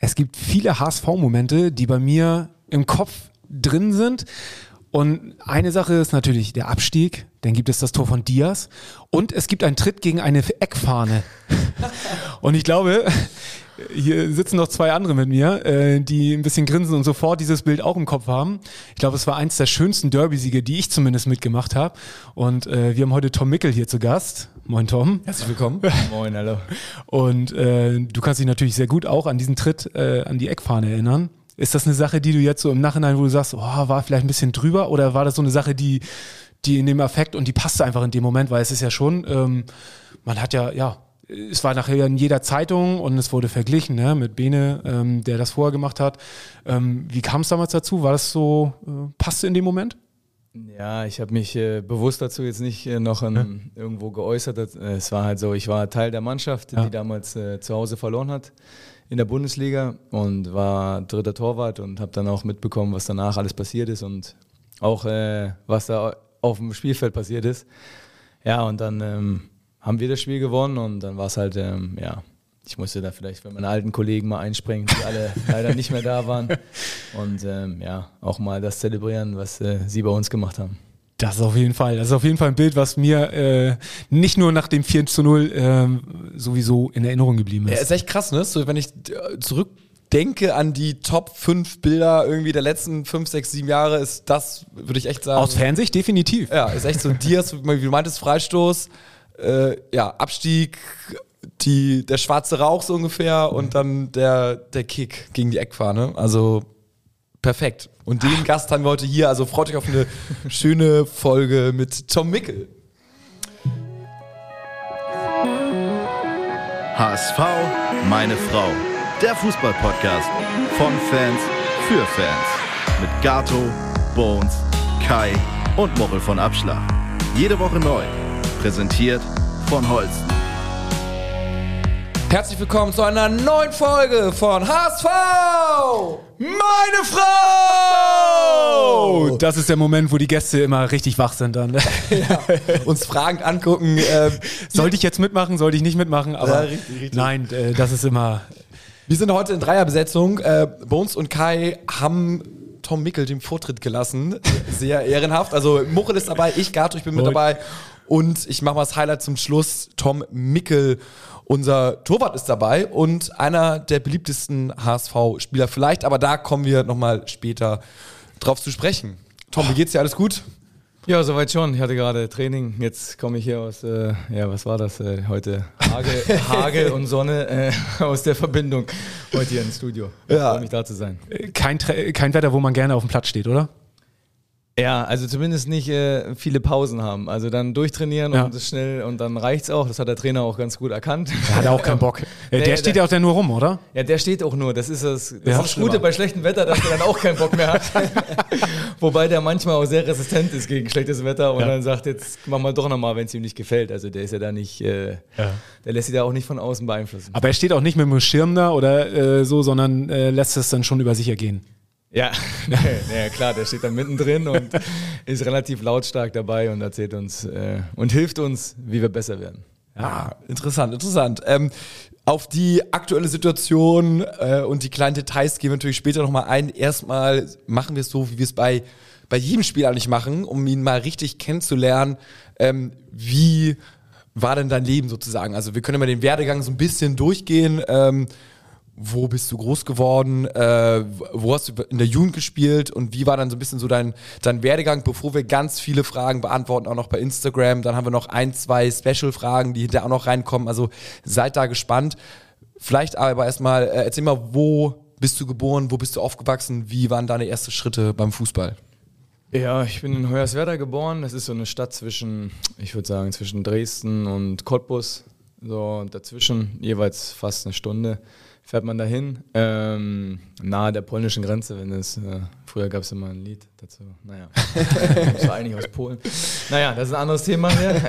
Es gibt viele HSV-Momente, die bei mir im Kopf drin sind. Und eine Sache ist natürlich der Abstieg, dann gibt es das Tor von Diaz und es gibt einen Tritt gegen eine Eckfahne. und ich glaube, hier sitzen noch zwei andere mit mir, äh, die ein bisschen grinsen und sofort dieses Bild auch im Kopf haben. Ich glaube, es war eins der schönsten Derby-Siege, die ich zumindest mitgemacht habe. Und äh, wir haben heute Tom Mickel hier zu Gast. Moin Tom. Herzlich willkommen. Moin, hallo. Und äh, du kannst dich natürlich sehr gut auch an diesen Tritt äh, an die Eckfahne erinnern. Ist das eine Sache, die du jetzt so im Nachhinein, wo du sagst, oh, war vielleicht ein bisschen drüber oder war das so eine Sache, die, die in dem Affekt und die passte einfach in dem Moment, weil es ist ja schon, ähm, man hat ja, ja, es war nachher in jeder Zeitung und es wurde verglichen ne, mit Bene, ähm, der das vorher gemacht hat. Ähm, wie kam es damals dazu? War das so, äh, passte in dem Moment? Ja, ich habe mich äh, bewusst dazu jetzt nicht äh, noch in, ja. irgendwo geäußert. Äh, es war halt so, ich war Teil der Mannschaft, ja. die damals äh, zu Hause verloren hat in der Bundesliga und war dritter Torwart und habe dann auch mitbekommen, was danach alles passiert ist und auch äh, was da auf dem Spielfeld passiert ist. Ja, und dann ähm, haben wir das Spiel gewonnen und dann war es halt, ähm, ja, ich musste da vielleicht für meine alten Kollegen mal einspringen, die alle leider nicht mehr da waren und ähm, ja, auch mal das zelebrieren, was äh, sie bei uns gemacht haben. Das ist auf jeden Fall. Das ist auf jeden Fall ein Bild, was mir äh, nicht nur nach dem 4 zu 0 äh, sowieso in Erinnerung geblieben ist. Ja, ist echt krass, ne? So, wenn ich äh, zurückdenke an die Top 5 Bilder irgendwie der letzten 5, 6, 7 Jahre, ist das, würde ich echt sagen. Aus Fernsicht definitiv. Ja, ist echt so Dias, wie du meintest, Freistoß, äh, ja, Abstieg, die, der schwarze Rauch so ungefähr und dann der, der Kick gegen die Eckfahne. Also perfekt. Und den Gast haben wir heute hier. Also freut euch auf eine schöne Folge mit Tom Mickel. HSV, meine Frau. Der Fußballpodcast von Fans für Fans. Mit Gato, Bones, Kai und Mochel von Abschlag. Jede Woche neu. Präsentiert von Holsten. Herzlich willkommen zu einer neuen Folge von HSV! Meine Frau! Das ist der Moment, wo die Gäste immer richtig wach sind dann. ja, uns fragend angucken. Ähm, sollte ich jetzt mitmachen, sollte ich nicht mitmachen? Aber ja, richtig, richtig. nein, äh, das ist immer. Wir sind heute in Dreierbesetzung. Äh, Bones und Kai haben Tom Mickel den Vortritt gelassen. Sehr ehrenhaft. Also Muchel ist dabei, ich, Gato, ich bin mit dabei. Und ich mache mal das Highlight zum Schluss. Tom Mickel unser Torwart ist dabei und einer der beliebtesten HSV-Spieler vielleicht, aber da kommen wir nochmal später drauf zu sprechen. Tom, wie geht's dir? Alles gut? Ja, soweit schon. Ich hatte gerade Training. Jetzt komme ich hier aus, äh, ja, was war das äh, heute? Hagel, Hagel und Sonne äh, aus der Verbindung heute hier ins Studio. Ich ja. freue mich da zu sein. Kein, kein Wetter, wo man gerne auf dem Platz steht, oder? Ja, also zumindest nicht äh, viele Pausen haben. Also dann durchtrainieren ja. und das schnell und dann reicht's auch. Das hat der Trainer auch ganz gut erkannt. Der hat auch keinen Bock. der, der, steht ja auch der nur rum, oder? Ja, der steht auch nur. Das ist das, das, ja, ist das Gute bei schlechtem Wetter, dass der dann auch keinen Bock mehr hat. Wobei der manchmal auch sehr resistent ist gegen schlechtes Wetter und ja. dann sagt, jetzt mach mal doch nochmal, wenn es ihm nicht gefällt. Also der ist ja da nicht, äh, der lässt sich da auch nicht von außen beeinflussen. Aber er steht auch nicht mit dem Schirm da oder äh, so, sondern äh, lässt es dann schon über sich ergehen. Ja, ja, klar, der steht da mittendrin und ist relativ lautstark dabei und erzählt uns äh, und hilft uns, wie wir besser werden. Ja, ah, interessant, interessant. Ähm, auf die aktuelle Situation äh, und die kleinen Details gehen wir natürlich später nochmal ein. Erstmal machen wir es so, wie wir es bei, bei jedem Spiel eigentlich machen, um ihn mal richtig kennenzulernen. Ähm, wie war denn dein Leben sozusagen? Also wir können immer den Werdegang so ein bisschen durchgehen. Ähm, wo bist du groß geworden, äh, wo hast du in der Jugend gespielt und wie war dann so ein bisschen so dein, dein Werdegang, bevor wir ganz viele Fragen beantworten, auch noch bei Instagram. Dann haben wir noch ein, zwei Special-Fragen, die hinterher auch noch reinkommen. Also seid da gespannt. Vielleicht aber erstmal, äh, erzähl mal, wo bist du geboren, wo bist du aufgewachsen, wie waren deine ersten Schritte beim Fußball? Ja, ich bin in Hoyerswerda geboren. Das ist so eine Stadt zwischen, ich würde sagen, zwischen Dresden und Cottbus. So dazwischen jeweils fast eine Stunde fährt man dahin, ähm, nahe der polnischen Grenze, wenn es, äh, früher gab es immer ein Lied dazu, naja, das war eigentlich aus Polen. Naja, das ist ein anderes Thema hier.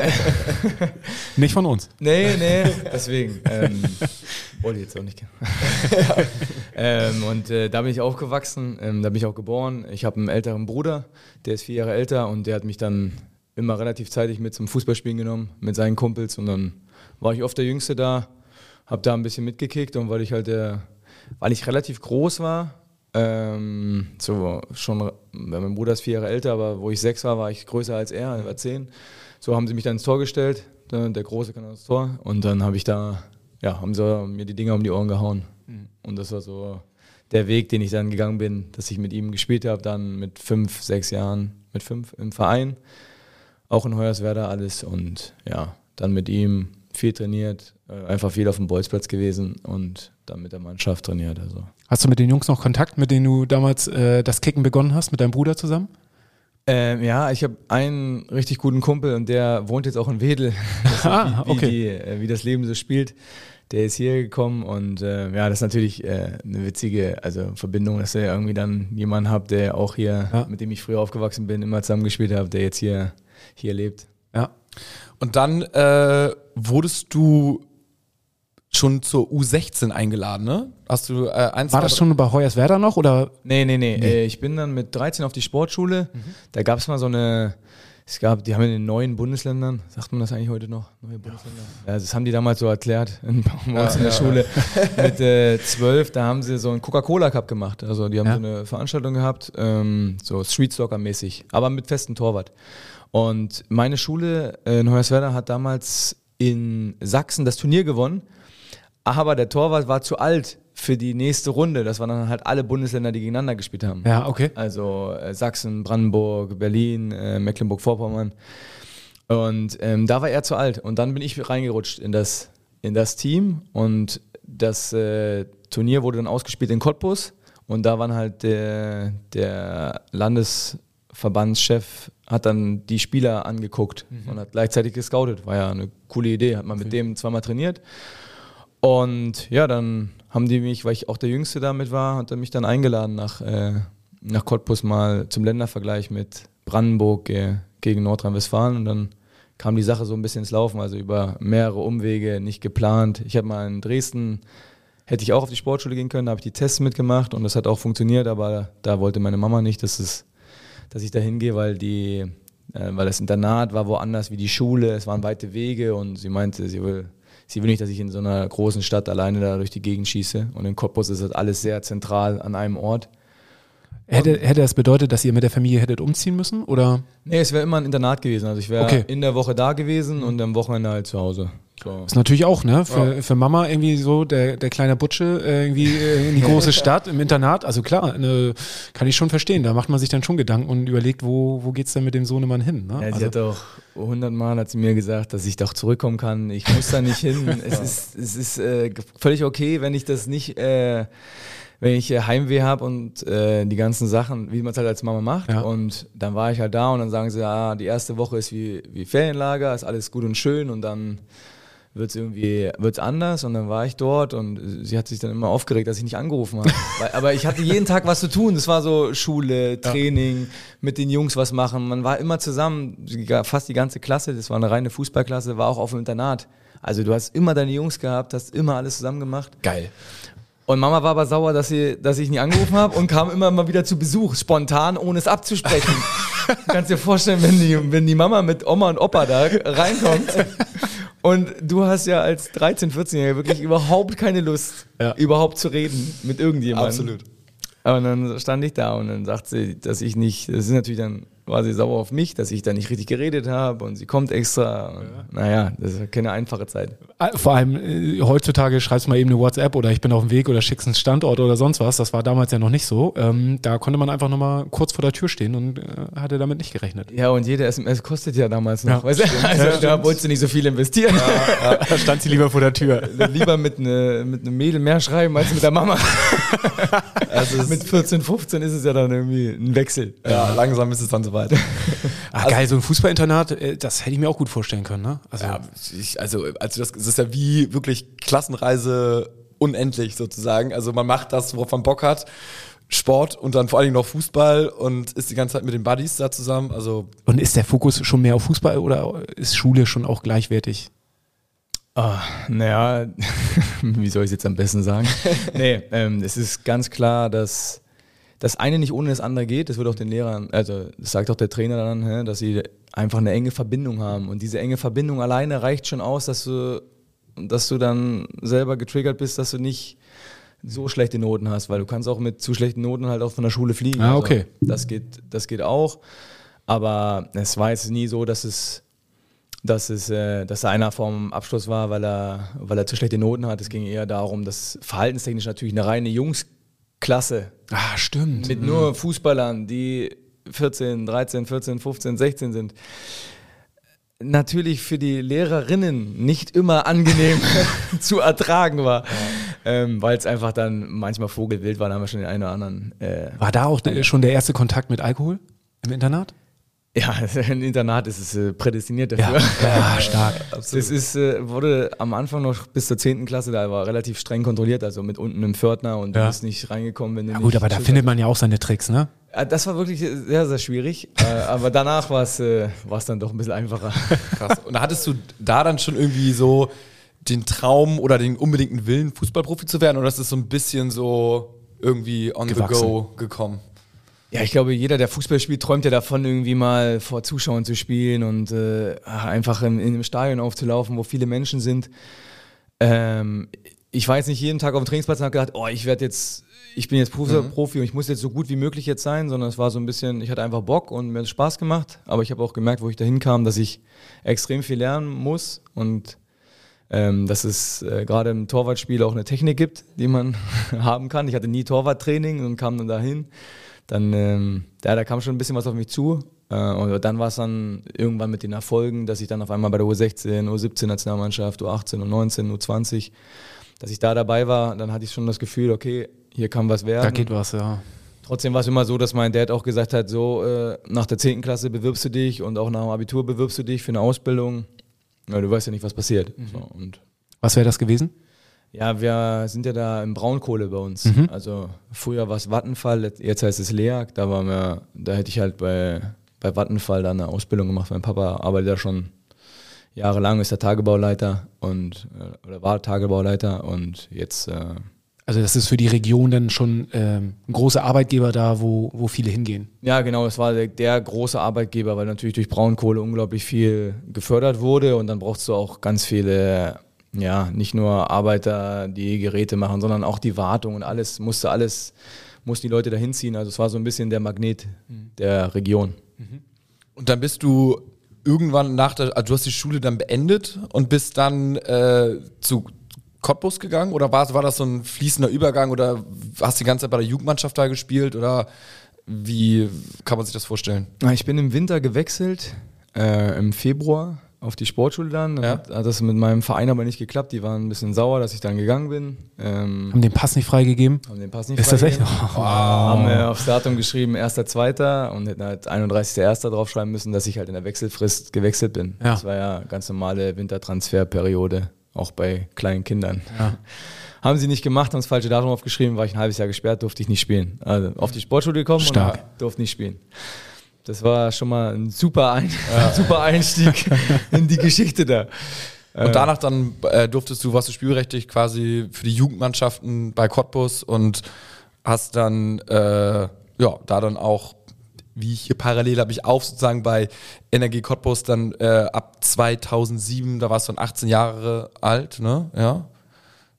nicht von uns. Nee, nee, deswegen. Ähm, wollte ich jetzt auch nicht kennen. ähm, und äh, da bin ich aufgewachsen, ähm, da bin ich auch geboren. Ich habe einen älteren Bruder, der ist vier Jahre älter und der hat mich dann immer relativ zeitig mit zum Fußballspielen genommen, mit seinen Kumpels und dann war ich oft der Jüngste da habe da ein bisschen mitgekickt und weil ich halt der weil ich relativ groß war. Ähm, so schon, mein Bruder ist vier Jahre älter, aber wo ich sechs war, war ich größer als er, er war zehn. So haben sie mich dann ins Tor gestellt. Der, der Große kann ins Tor. Und dann habe ich da, ja, haben sie mir die Dinger um die Ohren gehauen. Mhm. Und das war so der Weg, den ich dann gegangen bin, dass ich mit ihm gespielt habe, dann mit fünf, sechs Jahren, mit fünf im Verein, auch in Hoyerswerda alles und ja, dann mit ihm viel trainiert, äh, einfach viel auf dem Bolzplatz gewesen und dann mit der Mannschaft trainiert. Also. Hast du mit den Jungs noch Kontakt, mit denen du damals äh, das Kicken begonnen hast, mit deinem Bruder zusammen? Ähm, ja, ich habe einen richtig guten Kumpel und der wohnt jetzt auch in Wedel. ah, wie, okay. wie, die, äh, wie das Leben so spielt der ist hier gekommen und äh, ja, das ist natürlich äh, eine witzige also Verbindung, dass ihr irgendwie dann jemanden habt, der auch hier, ja. mit dem ich früher aufgewachsen bin, immer zusammengespielt habe, der jetzt hier, hier lebt. Ja. Und dann äh, wurdest du schon zur U16 eingeladen, ne? Hast du äh, eins War das schon bei Hoyerswerda noch oder? Nee, nee, nee. nee. Äh, ich bin dann mit 13 auf die Sportschule. Mhm. Da gab es mal so eine es gab, die haben in den neuen Bundesländern, sagt man das eigentlich heute noch? Neue Bundesländer? Ja, das haben die damals so erklärt in, ja, in der ja, Schule. Mit äh, zwölf, da haben sie so einen Coca-Cola Cup gemacht. Also die haben so eine Veranstaltung gehabt, ähm, so Street Soccer mäßig, aber mit festem Torwart. Und meine Schule in Hoyerswerda hat damals in Sachsen das Turnier gewonnen, aber der Torwart war zu alt für die nächste Runde. Das waren dann halt alle Bundesländer, die gegeneinander gespielt haben. Ja, okay. Also äh, Sachsen, Brandenburg, Berlin, äh, Mecklenburg-Vorpommern. Und ähm, da war er zu alt. Und dann bin ich reingerutscht in das, in das Team. Und das äh, Turnier wurde dann ausgespielt in Cottbus. Und da waren halt der, der Landesverbandschef hat dann die Spieler angeguckt mhm. und hat gleichzeitig gescoutet. War ja eine coole Idee. Hat man mit dem zweimal trainiert. Und ja, dann haben die mich, weil ich auch der Jüngste damit war, hat er mich dann eingeladen nach, äh, nach Cottbus mal zum Ländervergleich mit Brandenburg äh, gegen Nordrhein-Westfalen und dann kam die Sache so ein bisschen ins Laufen, also über mehrere Umwege, nicht geplant. Ich habe mal in Dresden, hätte ich auch auf die Sportschule gehen können, da habe ich die Tests mitgemacht und das hat auch funktioniert, aber da wollte meine Mama nicht, dass, es, dass ich da hingehe, weil die, äh, weil das Internat war woanders wie die Schule, es waren weite Wege und sie meinte, sie will sie will nicht, dass ich in so einer großen Stadt alleine da durch die Gegend schieße. Und in Cottbus ist das alles sehr zentral an einem Ort. Hätte, hätte das bedeutet, dass ihr mit der Familie hättet umziehen müssen? Oder? Nee, es wäre immer ein Internat gewesen. Also ich wäre okay. in der Woche da gewesen und am Wochenende halt zu Hause. So. Ist natürlich auch, ne? Für, ja. für Mama irgendwie so, der, der kleine Butsche äh, irgendwie äh, in die große Stadt, im Internat. Also klar, ne, kann ich schon verstehen. Da macht man sich dann schon Gedanken und überlegt, wo, wo geht's denn mit dem Sohnemann hin? Ne? Ja, sie also. hat auch hundertmal hat sie mir gesagt, dass ich doch zurückkommen kann. Ich muss da nicht hin. es ist, es ist äh, völlig okay, wenn ich das nicht äh, wenn ich Heimweh habe und äh, die ganzen Sachen, wie man es halt als Mama macht. Ja. Und dann war ich halt da und dann sagen sie, ah, die erste Woche ist wie, wie Ferienlager, ist alles gut und schön und dann wird es irgendwie wird's anders und dann war ich dort und sie hat sich dann immer aufgeregt, dass ich nicht angerufen habe. aber ich hatte jeden Tag was zu tun. Das war so Schule, Training, ja. mit den Jungs was machen. Man war immer zusammen, fast die ganze Klasse, das war eine reine Fußballklasse, war auch auf dem Internat. Also du hast immer deine Jungs gehabt, hast immer alles zusammen gemacht. Geil. Und Mama war aber sauer, dass, sie, dass ich nie angerufen habe und kam immer mal wieder zu Besuch, spontan, ohne es abzusprechen. du kannst dir vorstellen, wenn die, wenn die Mama mit Oma und Opa da reinkommt und du hast ja als 13-, 14-Jähriger wirklich überhaupt keine Lust, ja. überhaupt zu reden mit irgendjemandem. Absolut. Und dann stand ich da und dann sagt sie, dass ich nicht, das ist natürlich dann war sie sauer auf mich, dass ich da nicht richtig geredet habe und sie kommt extra. Und, ja. Naja, das ist keine einfache Zeit. Ah, vor allem äh, heutzutage schreibst du mal eben eine WhatsApp oder ich bin auf dem Weg oder schickst einen Standort oder sonst was. Das war damals ja noch nicht so. Ähm, da konnte man einfach nochmal kurz vor der Tür stehen und äh, hatte damit nicht gerechnet. Ja, und jede SMS kostet ja damals noch. Ja, weißt du? Also ja, da wolltest du nicht so viel investieren. Ja, da stand sie lieber vor der Tür. lieber mit, ne, mit einem Mädel mehr schreiben als mit der Mama. also mit 14, 15 ist es ja dann irgendwie ein Wechsel. Ja, langsam ist es dann so soweit. Ach, also, geil, so ein Fußballinternat, äh, das hätte ich mir auch gut vorstellen können. Ne? Also, ja, ich, also, also das, das ist ja wie wirklich Klassenreise unendlich sozusagen. Also man macht das, worauf man Bock hat. Sport und dann vor allen Dingen noch Fußball und ist die ganze Zeit mit den Buddies da zusammen. Also und ist der Fokus schon mehr auf Fußball oder ist Schule schon auch gleichwertig? Oh, naja, wie soll ich es jetzt am besten sagen? nee, ähm, es ist ganz klar, dass das eine nicht ohne das andere geht. Das wird auch den Lehrern, also das sagt auch der Trainer dann, dass sie einfach eine enge Verbindung haben. Und diese enge Verbindung alleine reicht schon aus, dass du, dass du dann selber getriggert bist, dass du nicht so schlechte Noten hast, weil du kannst auch mit zu schlechten Noten halt auch von der Schule fliegen. Ah, okay. Also das geht, das geht auch. Aber es war jetzt nie so, dass es, dass es, äh, dass da einer vom Abschluss war, weil er, weil er zu schlechte Noten hat. Es ging eher darum, dass verhaltenstechnisch natürlich eine reine Jungsklasse Ah, stimmt. mit nur Fußballern, die 14, 13, 14, 15, 16 sind, natürlich für die Lehrerinnen nicht immer angenehm zu ertragen war, ähm, weil es einfach dann manchmal vogelwild war, da haben wir schon den einen oder anderen. Äh, War da auch der, schon der erste Kontakt mit Alkohol im Internat? Ja, ein Internat ist es äh, prädestiniert dafür. ja stark. Das ist, äh, wurde am Anfang noch bis zur 10. Klasse, da war relativ streng kontrolliert, also mit unten einem Pförtner und Ja. du bist nicht reingekommen, wenn du Ja gut, aber da findet man ja auch seine Tricks, ne? Äh, Das war wirklich sehr, sehr schwierig. äh, aber danach war es äh, war's dann doch ein bisschen einfacher. Krass. Und hattest du da dann schon irgendwie so den Traum oder den unbedingten Willen, Fußballprofi zu werden? Oder ist es so ein bisschen so irgendwie on Gewachsen. the go gekommen? Ja, ich glaube, jeder, der Fußball spielt, träumt ja davon, irgendwie mal vor Zuschauern zu spielen und äh, einfach in, in einem Stadion aufzulaufen, wo viele Menschen sind. Ähm, ich war jetzt nicht jeden Tag auf dem Trainingsplatz und habe gedacht, oh, ich werde jetzt, ich bin jetzt Profi, Profi und ich muss jetzt so gut wie möglich jetzt sein, sondern es war so ein bisschen, ich hatte einfach Bock und mir hat es Spaß gemacht, aber ich habe auch gemerkt, wo ich dahin kam, dass ich extrem viel lernen muss und ähm, dass es äh, gerade im Torwartspiel auch eine Technik gibt, die man haben kann. Ich hatte nie Torwarttraining und kam dann dahin. Dann, ähm, ja, da kam schon ein bisschen was auf mich zu. Äh, und dann war es dann irgendwann mit den Erfolgen, dass ich dann auf einmal bei der U16, U17 Nationalmannschaft, U18, U19, U20, dass ich da dabei war. Dann hatte ich schon das Gefühl, okay, hier kann was werden. Da geht was, ja. Trotzdem war es immer so, dass mein Dad auch gesagt hat, so äh, nach der 10. Klasse bewirbst du dich und auch nach dem Abitur bewirbst du dich für eine Ausbildung. Ja, du weißt ja nicht, was passiert. So, und Was wäre das gewesen? Ja, wir sind ja da im Braunkohle bei uns. Also früher war es Vattenfall, jetzt heißt es LEAG. Da waren wir, da hätte ich halt bei, bei Vattenfall dann eine Ausbildung gemacht. Mein Papa arbeitet da schon jahrelang, ist der Tagebauleiter und äh, oder war Tagebauleiter und jetzt äh, Also das ist für die Region dann schon ähm, ein großer Arbeitgeber da, wo, wo viele hingehen. Ja, genau, es war der, der große Arbeitgeber, weil natürlich durch Braunkohle unglaublich viel gefördert wurde und dann brauchst du auch ganz viele, ja, nicht nur Arbeiter, die Geräte machen, sondern auch die Wartung und alles, musste alles, mussten die Leute dahin ziehen. Also es war so ein bisschen der Magnet der Region. Und dann bist du irgendwann nach der, also du hast die Schule dann beendet und bist dann äh, zu Cottbus gegangen oder war, war das so ein fließender Übergang oder hast die ganze Zeit bei der Jugendmannschaft da gespielt oder wie kann man sich das vorstellen? Ich bin im Winter gewechselt, äh, im Februar auf die Sportschule dann. Ja. hat, hat das mit meinem Verein aber nicht geklappt. Die waren ein bisschen sauer, dass ich dann gegangen bin. Ähm, Haben den Pass nicht freigegeben? haben den Pass nicht Ist das echt? freigegeben. Haben wir aufs Datum geschrieben, 1.2. und hätten halt 31.1. draufschreiben müssen, dass ich halt in der Wechselfrist gewechselt bin. Ja. Das war ja ganz normale Wintertransferperiode, auch bei kleinen Kindern. Ja. Haben sie nicht gemacht, haben das falsche Datum aufgeschrieben, war ich ein halbes Jahr gesperrt, durfte ich nicht spielen. Also auf die Sportschule gekommen Stark. und durfte nicht spielen. Das war schon mal ein super, ein super Einstieg in die Geschichte da. Und danach dann äh, durftest du, warst du spielberechtigt quasi für die Jugendmannschaften bei Cottbus und hast dann, äh, ja, da dann auch, wie ich hier parallel habe ich auf sozusagen bei Energie Cottbus dann äh, ab 2007, da warst du dann 18 Jahre alt, ne, ja,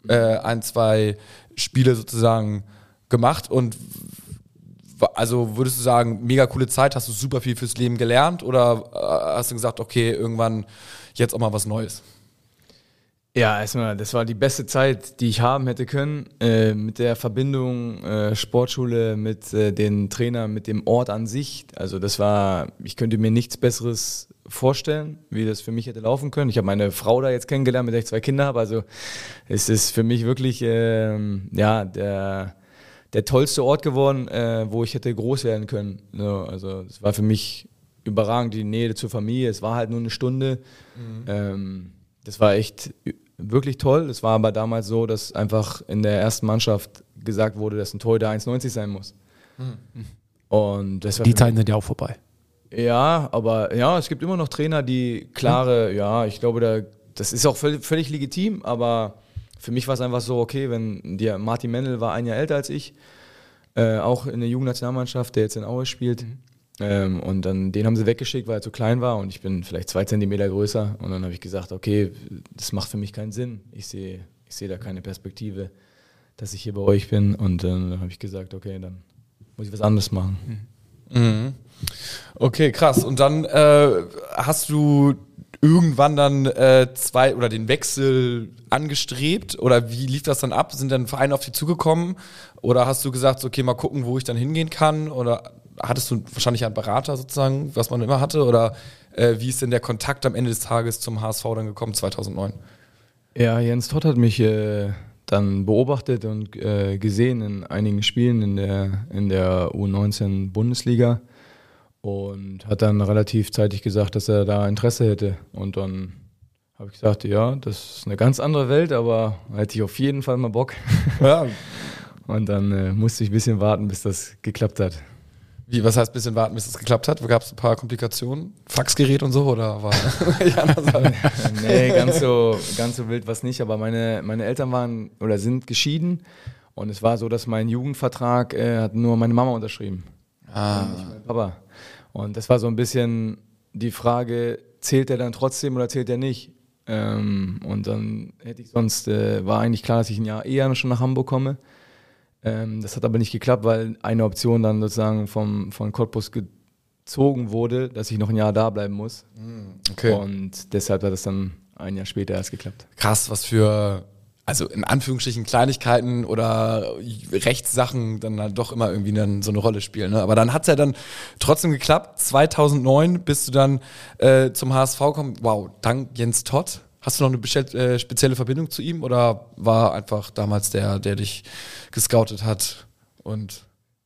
äh, ein, zwei Spiele sozusagen gemacht und also würdest du sagen, mega coole Zeit, hast du super viel fürs Leben gelernt oder äh, hast du gesagt, okay, irgendwann jetzt auch mal was Neues? Ja, erstmal, das war die beste Zeit, die ich haben hätte können, äh, mit der Verbindung äh, Sportschule, mit äh, den Trainern, mit dem Ort an sich. Also das war, ich könnte mir nichts Besseres vorstellen, wie das für mich hätte laufen können. Ich habe meine Frau da jetzt kennengelernt, mit der ich zwei Kinder habe. Also es ist für mich wirklich ähm, ja der der tollste Ort geworden, äh, wo ich hätte groß werden können. So, also es war für mich überragend, die Nähe zur Familie. Es war halt nur eine Stunde. Ähm, das war echt wirklich toll. Es war aber damals so, dass einfach in der ersten Mannschaft gesagt wurde, dass ein Torhüter 1,90 sein muss. Und das war Die Zeiten sind ja auch vorbei. ja, aber ja, es gibt immer noch Trainer, die klare, ja, ich glaube, da, das ist auch völlig, völlig legitim, aber für mich war es einfach so, okay, wenn der Martin Mendel war ein Jahr älter als ich, äh, auch in der Jugendnationalmannschaft, der jetzt in Aue spielt. Ähm, und dann den haben sie weggeschickt, weil er zu klein war und ich bin vielleicht zwei Zentimeter größer. Und dann habe ich gesagt, okay, das macht für mich keinen Sinn. Ich sehe ich sehe da keine Perspektive, dass ich hier bei euch bin. Und dann habe ich gesagt, okay, dann muss ich was anderes machen. Mhm. Okay, krass. Und dann äh, hast du irgendwann dann äh, zwei oder den Wechsel angestrebt? Oder wie lief das dann ab? Sind dann Vereine auf dich zugekommen? Oder hast du gesagt, okay, mal gucken, wo ich dann hingehen kann? Oder hattest du wahrscheinlich einen Berater sozusagen, was man immer hatte? Oder äh, wie ist denn der Kontakt am Ende des Tages zum HSV dann gekommen 2009? Ja, Jens Todd hat mich äh, dann beobachtet und äh, gesehen in einigen Spielen in der, in der U19 Bundesliga und hat dann relativ zeitig gesagt, dass er da Interesse hätte. Und dann habe ich gesagt, ja, das ist eine ganz andere Welt, aber hätte ich auf jeden Fall mal Bock. Ja. und dann äh, musste ich ein bisschen warten, bis das geklappt hat. Wie, was heißt ein bisschen warten, bis das geklappt hat? Gab es ein paar Komplikationen? Faxgerät und so oder war Nee, ganz so, ganz so wild was nicht, aber meine, meine Eltern waren oder sind geschieden und es war so, dass mein Jugendvertrag äh, hat nur meine Mama unterschrieben. Ah. Nicht mein Papa. Und das war so ein bisschen die Frage, zählt er dann trotzdem oder zählt er nicht? Ähm, und dann hätte ich sonst, äh, war eigentlich klar, dass ich ein Jahr eher schon nach Hamburg komme. Ähm, das hat aber nicht geklappt, weil eine Option dann sozusagen vom, von Cottbus gezogen wurde, dass ich noch ein Jahr da bleiben muss. Hm, okay. Und deshalb hat es dann ein Jahr später erst geklappt. Krass, was für also in Anführungsstrichen Kleinigkeiten oder Rechtssachen dann halt doch immer irgendwie dann so eine Rolle spielen. Ne? Aber dann hat es ja dann trotzdem geklappt. 2009 bist du dann äh, zum HSV gekommen. Wow, dank Jens Todd. Hast du noch eine äh, spezielle Verbindung zu ihm oder war einfach damals der, der dich gescoutet hat und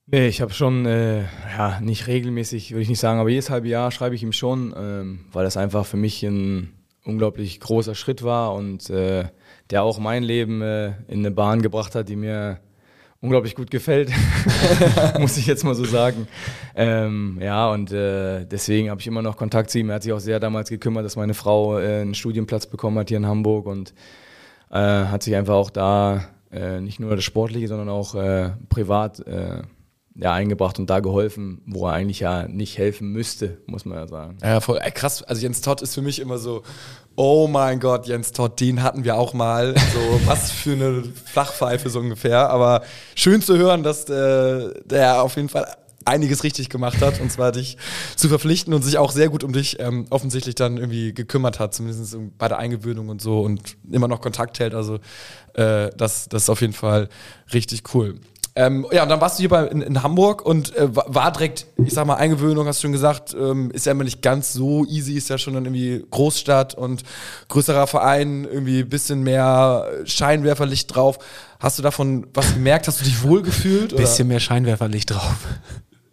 Nee, ich habe schon, äh, ja, nicht regelmäßig, würde ich nicht sagen, aber jedes halbe Jahr schreibe ich ihm schon, ähm, weil das einfach für mich ein unglaublich großer Schritt war und äh, der auch mein Leben äh, in eine Bahn gebracht hat, die mir unglaublich gut gefällt, muss ich jetzt mal so sagen. Ähm, ja, und äh, deswegen habe ich immer noch Kontakt zu ihm. Er hat sich auch sehr damals gekümmert, dass meine Frau äh, einen Studienplatz bekommen hat hier in Hamburg und äh, hat sich einfach auch da äh, nicht nur das Sportliche, sondern auch äh, privat ja, eingebracht und da geholfen, wo er eigentlich ja nicht helfen müsste, muss man ja sagen. Ja, voll krass. Also Jens Todd ist für mich immer so, oh mein Gott, Jens Todd, den hatten wir auch mal. So, was für eine Flachpfeife so ungefähr. Aber schön zu hören, dass äh, der auf jeden Fall einiges richtig gemacht hat, und zwar dich zu verpflichten und sich auch sehr gut um dich ähm, offensichtlich dann irgendwie gekümmert hat, zumindest bei der Eingewöhnung und so und immer noch Kontakt hält. Also äh, das, das ist auf jeden Fall richtig cool. Ähm, ja, und dann warst du hier bei, in, in Hamburg und äh, war direkt, ich sag mal, Eingewöhnung, hast du schon gesagt, ähm, ist ja immer nicht ganz so easy, ist ja schon dann irgendwie Großstadt und größerer Verein, irgendwie bisschen mehr Scheinwerferlicht drauf. Hast du davon was gemerkt? Hast du dich wohlgefühlt? Bisschen mehr Scheinwerferlicht drauf.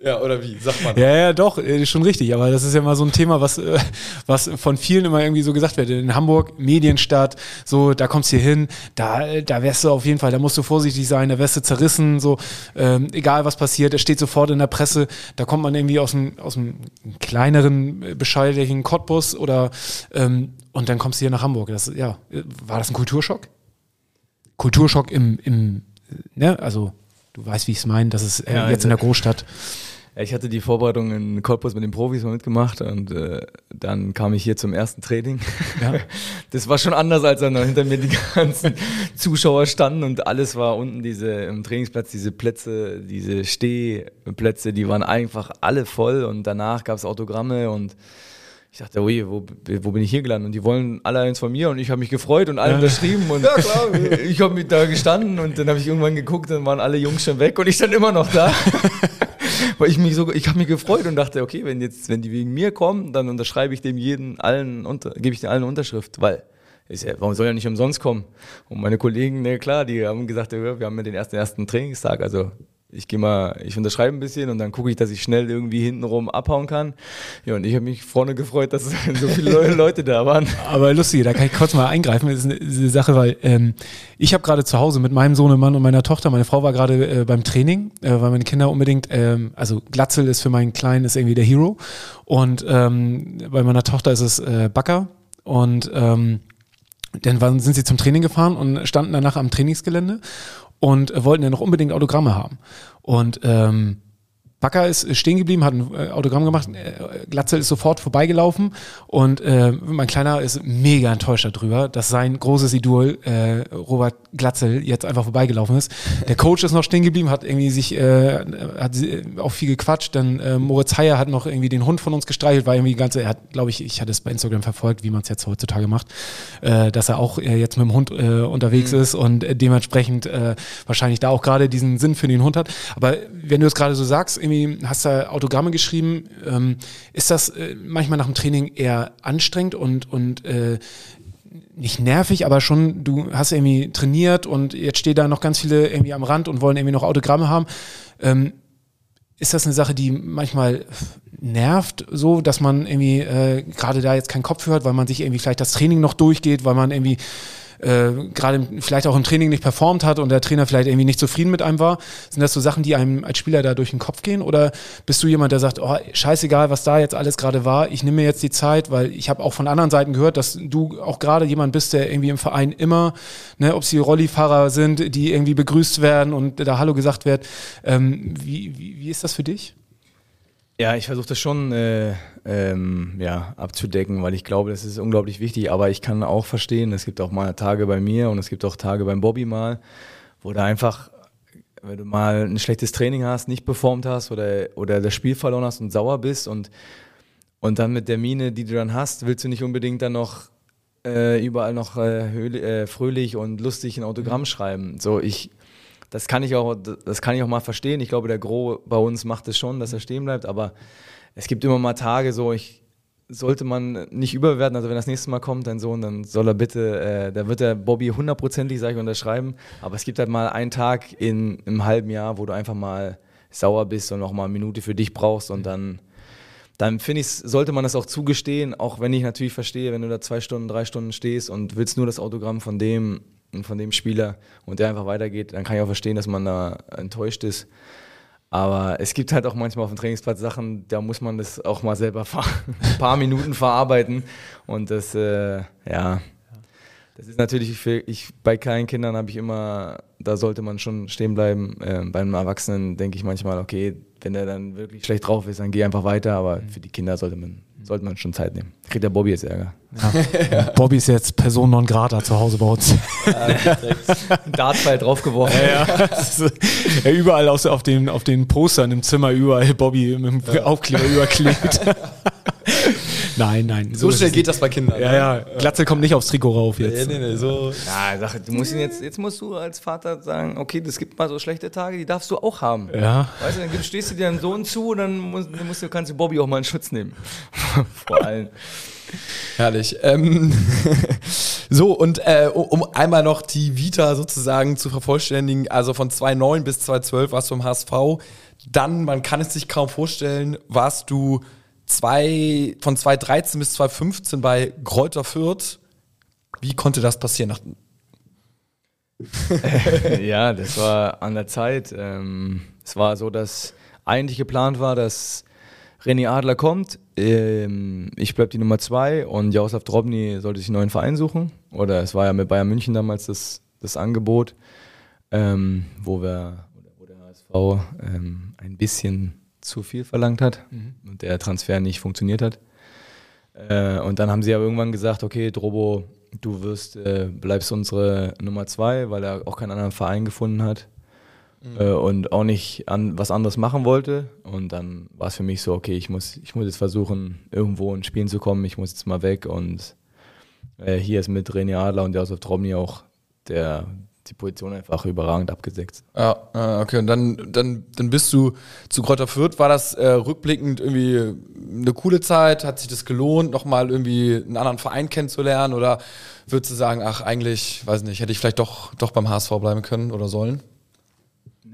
Ja, oder wie? Sagt man. Ja, ja, doch, ist schon richtig. Aber das ist ja mal so ein Thema, was, äh, was von vielen immer irgendwie so gesagt wird. In Hamburg, Medienstadt, so, da kommst du hier hin, da, da wärst du auf jeden Fall, da musst du vorsichtig sein, da wärst du zerrissen, so, ähm, egal was passiert, es steht sofort in der Presse, da kommt man irgendwie aus einem, aus einem kleineren, äh, bescheidenen Cottbus oder, ähm, und dann kommst du hier nach Hamburg. Das, ja, war das ein Kulturschock? Kulturschock im, im, ne, also, du weißt, wie ich es meine, das ist äh, ja, jetzt in der Großstadt. Ich hatte die Vorbereitung in Cottbus mit den Profis mal mitgemacht und äh, dann kam ich hier zum ersten Training. Ja. Das war schon anders, als dann hinter mir die ganzen Zuschauer standen und alles war unten diese im Trainingsplatz, diese Plätze, diese Stehplätze, die waren einfach alle voll und danach gab es Autogramme und ich dachte, ui, wo, wo bin ich hier gelandet? Und die wollen alle eins von mir und ich habe mich gefreut und alle unterschrieben und ja, klar. ich habe mich da gestanden und dann habe ich irgendwann geguckt, dann waren alle Jungs schon weg und ich stand immer noch da. Weil ich mich so, ich habe mich gefreut und dachte, okay, wenn jetzt, wenn die wegen mir kommen, dann unterschreibe ich dem jeden allen unter, gebe ich den allen Unterschrift, weil ist ja, warum soll er nicht umsonst kommen? Und meine Kollegen, ne, klar, die haben gesagt, wir haben ja den ersten ersten Trainingstag, also ich gehe mal, ich unterschreibe ein bisschen und dann gucke ich, dass ich schnell irgendwie hintenrum abhauen kann. Ja, und ich habe mich vorne gefreut, dass so viele Leute da waren. Aber lustig, da kann ich kurz mal eingreifen. Das ist eine, eine Sache, weil ähm, ich habe gerade zu Hause mit meinem Sohnemann und meiner Tochter, meine Frau war gerade äh, beim Training, äh, weil meine Kinder unbedingt, ähm, also Glatzel ist für meinen Kleinen ist irgendwie der Hero und ähm, bei meiner Tochter ist es äh, Backer und ähm, dann waren, sind sie zum Training gefahren und standen danach am Trainingsgelände und wollten ja noch unbedingt Autogramme haben. Und ähm, Backer ist stehen geblieben, hat ein äh, Autogramm gemacht. Äh, Glatzel ist sofort vorbeigelaufen und äh, mein Kleiner ist mega enttäuscht darüber, dass sein großes Idol äh, Robert Glatzel jetzt einfach vorbeigelaufen ist. Der Coach ist noch stehen geblieben, hat irgendwie sich, äh, hat auch viel gequatscht. Dann äh, Moritz Heyer hat noch irgendwie den Hund von uns gestreichelt, war irgendwie ganze, er hat, glaube ich, ich hatte es bei Instagram verfolgt, wie man es jetzt heutzutage macht, äh, dass er auch äh, jetzt mit dem Hund äh, unterwegs mhm. ist und äh, dementsprechend äh, wahrscheinlich da auch gerade diesen Sinn für den Hund hat. Aber wenn du es gerade so sagst, irgendwie hast du Autogramme geschrieben, ähm, ist das äh, manchmal nach dem Training eher anstrengend und, und äh, nicht nervig, aber schon, du hast irgendwie trainiert und jetzt stehen da noch ganz viele irgendwie am Rand und wollen irgendwie noch Autogramme haben. Ähm, ist das eine Sache, die manchmal nervt, so, dass man irgendwie äh, gerade da jetzt keinen Kopf hört, weil man sich irgendwie vielleicht das Training noch durchgeht, weil man irgendwie äh, gerade vielleicht auch im Training nicht performt hat und der Trainer vielleicht irgendwie nicht zufrieden mit einem war? Sind das so Sachen, die einem als Spieler da durch den Kopf gehen? Oder bist du jemand, der sagt, oh, scheißegal, was da jetzt alles gerade war, ich nehme mir jetzt die Zeit, weil ich habe auch von anderen Seiten gehört, dass du auch gerade jemand bist, der irgendwie im Verein immer, ne, ob sie Rollifahrer sind, die irgendwie begrüßt werden und da Hallo gesagt wird. Ähm, wie, wie, wie ist das für dich? Ja, ich versuche das schon äh, ähm, ja, abzudecken, weil ich glaube, das ist unglaublich wichtig. Aber ich kann auch verstehen, es gibt auch mal Tage bei mir und es gibt auch Tage beim Bobby mal, wo da einfach, wenn du mal ein schlechtes Training hast, nicht performt hast oder, oder das Spiel verloren hast und sauer bist und, und dann mit der Mine, die du dann hast, willst du nicht unbedingt dann noch äh, überall noch äh, äh fröhlich und lustig ein Autogramm mhm. schreiben. So, ich das kann ich auch, das kann ich auch mal verstehen. Ich glaube, der Gro bei uns macht es schon, dass er stehen bleibt, aber es gibt immer mal Tage, so ich sollte man nicht überwerten. Also wenn das nächste Mal kommt, dein Sohn, dann soll er bitte, äh, da wird der Bobby hundertprozentig, sage ich, unterschreiben. Aber es gibt halt mal einen Tag in, im halben Jahr, wo du einfach mal sauer bist und noch mal eine Minute für dich brauchst und dann dann finde ich, sollte man das auch zugestehen, auch wenn ich natürlich verstehe, wenn du da zwei Stunden, drei Stunden stehst und willst nur das Autogramm von dem von dem Spieler und der einfach weitergeht, dann kann ich auch verstehen, dass man da enttäuscht ist. Aber es gibt halt auch manchmal auf dem Trainingsplatz Sachen, da muss man das auch mal selber ein paar Minuten verarbeiten. Und das, äh, ja, das ist natürlich, für, ich, bei kleinen Kindern habe ich immer, da sollte man schon stehen bleiben. Äh, bei einem Erwachsenen denke ich manchmal, okay, wenn er dann wirklich schlecht drauf ist, dann geh einfach weiter. Aber für die Kinder sollte man sollte man schon Zeit nehmen. Kriegt der Bobby jetzt Ärger. Ja. Bobby ist jetzt Person non grata zu Hause bei uns. Ja, Dartpfeil draufgeworfen. Ja, ja. überall aus, auf, den, auf den Postern im Zimmer, überall Bobby mit dem Aufkleber überklebt. Nein, nein. So, so schnell geht das bei Kindern. Ja, ne? ja. Glatze kommt nicht aufs Trikot rauf jetzt. Nee, nee, nee, so. Ja, sag, du musst ihn jetzt, jetzt musst du als Vater sagen, okay, es gibt mal so schlechte Tage, die darfst du auch haben. Ja. Weißt du, dann stehst du dir deinem Sohn zu und dann musst, dann musst du, kannst du Bobby auch mal in Schutz nehmen. Vor allem. Herrlich. Ähm, so, und äh, um einmal noch die Vita sozusagen zu vervollständigen, also von 2009 bis 2012 warst du im HSV. Dann, man kann es sich kaum vorstellen, warst du zwei, von 2013 bis 2015 bei Kräuter Fürth. Wie konnte das passieren? ja, das war an der Zeit. Ähm, es war so, dass eigentlich geplant war, dass René Adler kommt, ähm, ich bleibe die Nummer zwei und Jaroslav Drobny sollte sich einen neuen Verein suchen. Oder es war ja mit Bayern München damals das, das Angebot, ähm, wo, wir, wo der HSV ähm, ein bisschen zu viel verlangt hat mhm. und der Transfer nicht funktioniert hat. Äh, und dann haben sie aber irgendwann gesagt, okay, Drobo, du wirst, äh, bleibst unsere Nummer zwei, weil er auch keinen anderen Verein gefunden hat mhm. äh, und auch nicht an, was anderes machen wollte. Und dann war es für mich so, okay, ich muss, ich muss jetzt versuchen, irgendwo ins Spielen zu kommen, ich muss jetzt mal weg und äh, hier ist mit René Adler und Josef Tromny auch der, die Position einfach überragend abgesetzt. Ja, okay. Und dann, dann, dann bist du zu Kräuter Fürth. War das äh, rückblickend irgendwie eine coole Zeit? Hat sich das gelohnt, nochmal irgendwie einen anderen Verein kennenzulernen? Oder würdest du sagen, ach, eigentlich, weiß nicht, hätte ich vielleicht doch, doch beim HSV bleiben können oder sollen?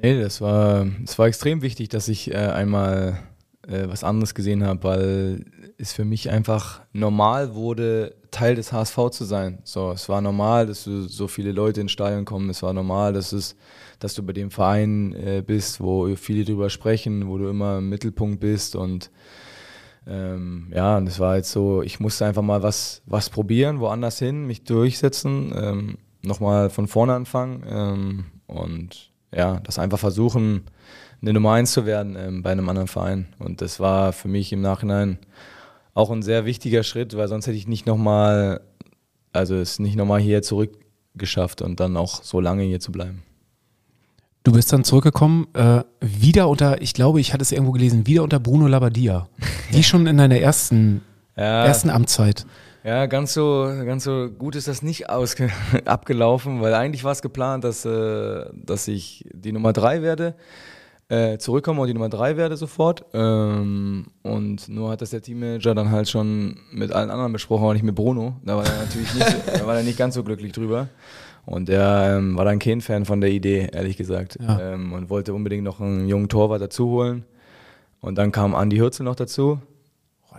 Nee, das war, das war extrem wichtig, dass ich äh, einmal äh, was anderes gesehen habe, weil es für mich einfach normal wurde, Teil des HSV zu sein. So, es war normal, dass du so viele Leute ins Stadion kommen. Es war normal, dass es, dass du bei dem Verein äh, bist, wo viele drüber sprechen, wo du immer im Mittelpunkt bist und ähm, ja, und es war jetzt so, ich musste einfach mal was, was probieren, woanders hin, mich durchsetzen, ähm, nochmal von vorne anfangen ähm, und ja, das einfach versuchen, eine Nummer eins zu werden ähm, bei einem anderen Verein. Und das war für mich im Nachhinein auch ein sehr wichtiger Schritt, weil sonst hätte ich nicht nochmal, also es nicht nochmal hier zurück geschafft und dann auch so lange hier zu bleiben. Du bist dann zurückgekommen, äh, wieder unter, ich glaube, ich hatte es irgendwo gelesen, wieder unter Bruno Labbadia. Wie schon in deiner ersten, Ja, ersten Amtszeit. Ja, ganz so, ganz so gut ist das nicht ausge abgelaufen, weil eigentlich war es geplant, dass, äh, dass ich die Nummer drei werde, äh, zurückkomme und die Nummer drei werde sofort. Ähm, und nur hat das der Teammanager dann halt schon mit allen anderen besprochen, aber nicht mit Bruno. Da war er natürlich nicht, da war er nicht ganz so glücklich drüber. Und er ähm, war dann kein Fan von der Idee, ehrlich gesagt. Ja. Ähm, und wollte unbedingt noch einen jungen Torwart dazu holen. Und dann kam Andi Hürzel noch dazu.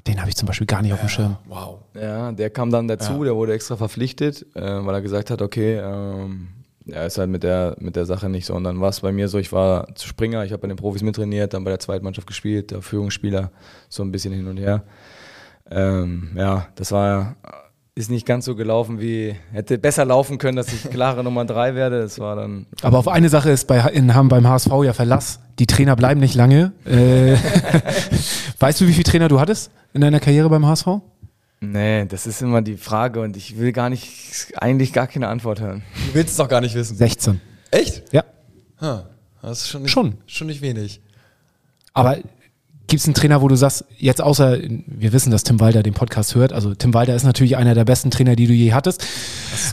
Den habe ich zum Beispiel gar nicht auf dem Schirm. Wow. Ja, der kam dann dazu, der wurde extra verpflichtet, äh, weil er gesagt hat, okay, ähm, er ist halt mit der, mit der Sache nicht so. Und dann war es bei mir so, ich war zu Springer, ich habe bei den Profis mittrainiert, dann bei der Zweitmannschaft gespielt, der Führungsspieler, so ein bisschen hin und her. Ähm, ja, das war, ist nicht ganz so gelaufen wie, hätte besser laufen können, dass ich klare Nummer drei werde. Das war dann Aber auf eine Sache ist bei, in, haben beim HSV ja Verlass. Die Trainer bleiben nicht lange. Äh, weißt du, wie viele Trainer du hattest in deiner Karriere beim HSV? Nee, das ist immer die Frage und ich will gar nicht, eigentlich gar keine Antwort hören. Du willst es doch gar nicht wissen. 16. Echt? Ja. Ha, das ist schon nicht, Schon. schon nicht wenig. Aber gibt es einen Trainer, wo du sagst, jetzt außer, wir wissen, dass Tim Walter den Podcast hört, also Tim Walter ist natürlich einer der besten Trainer, die du je hattest.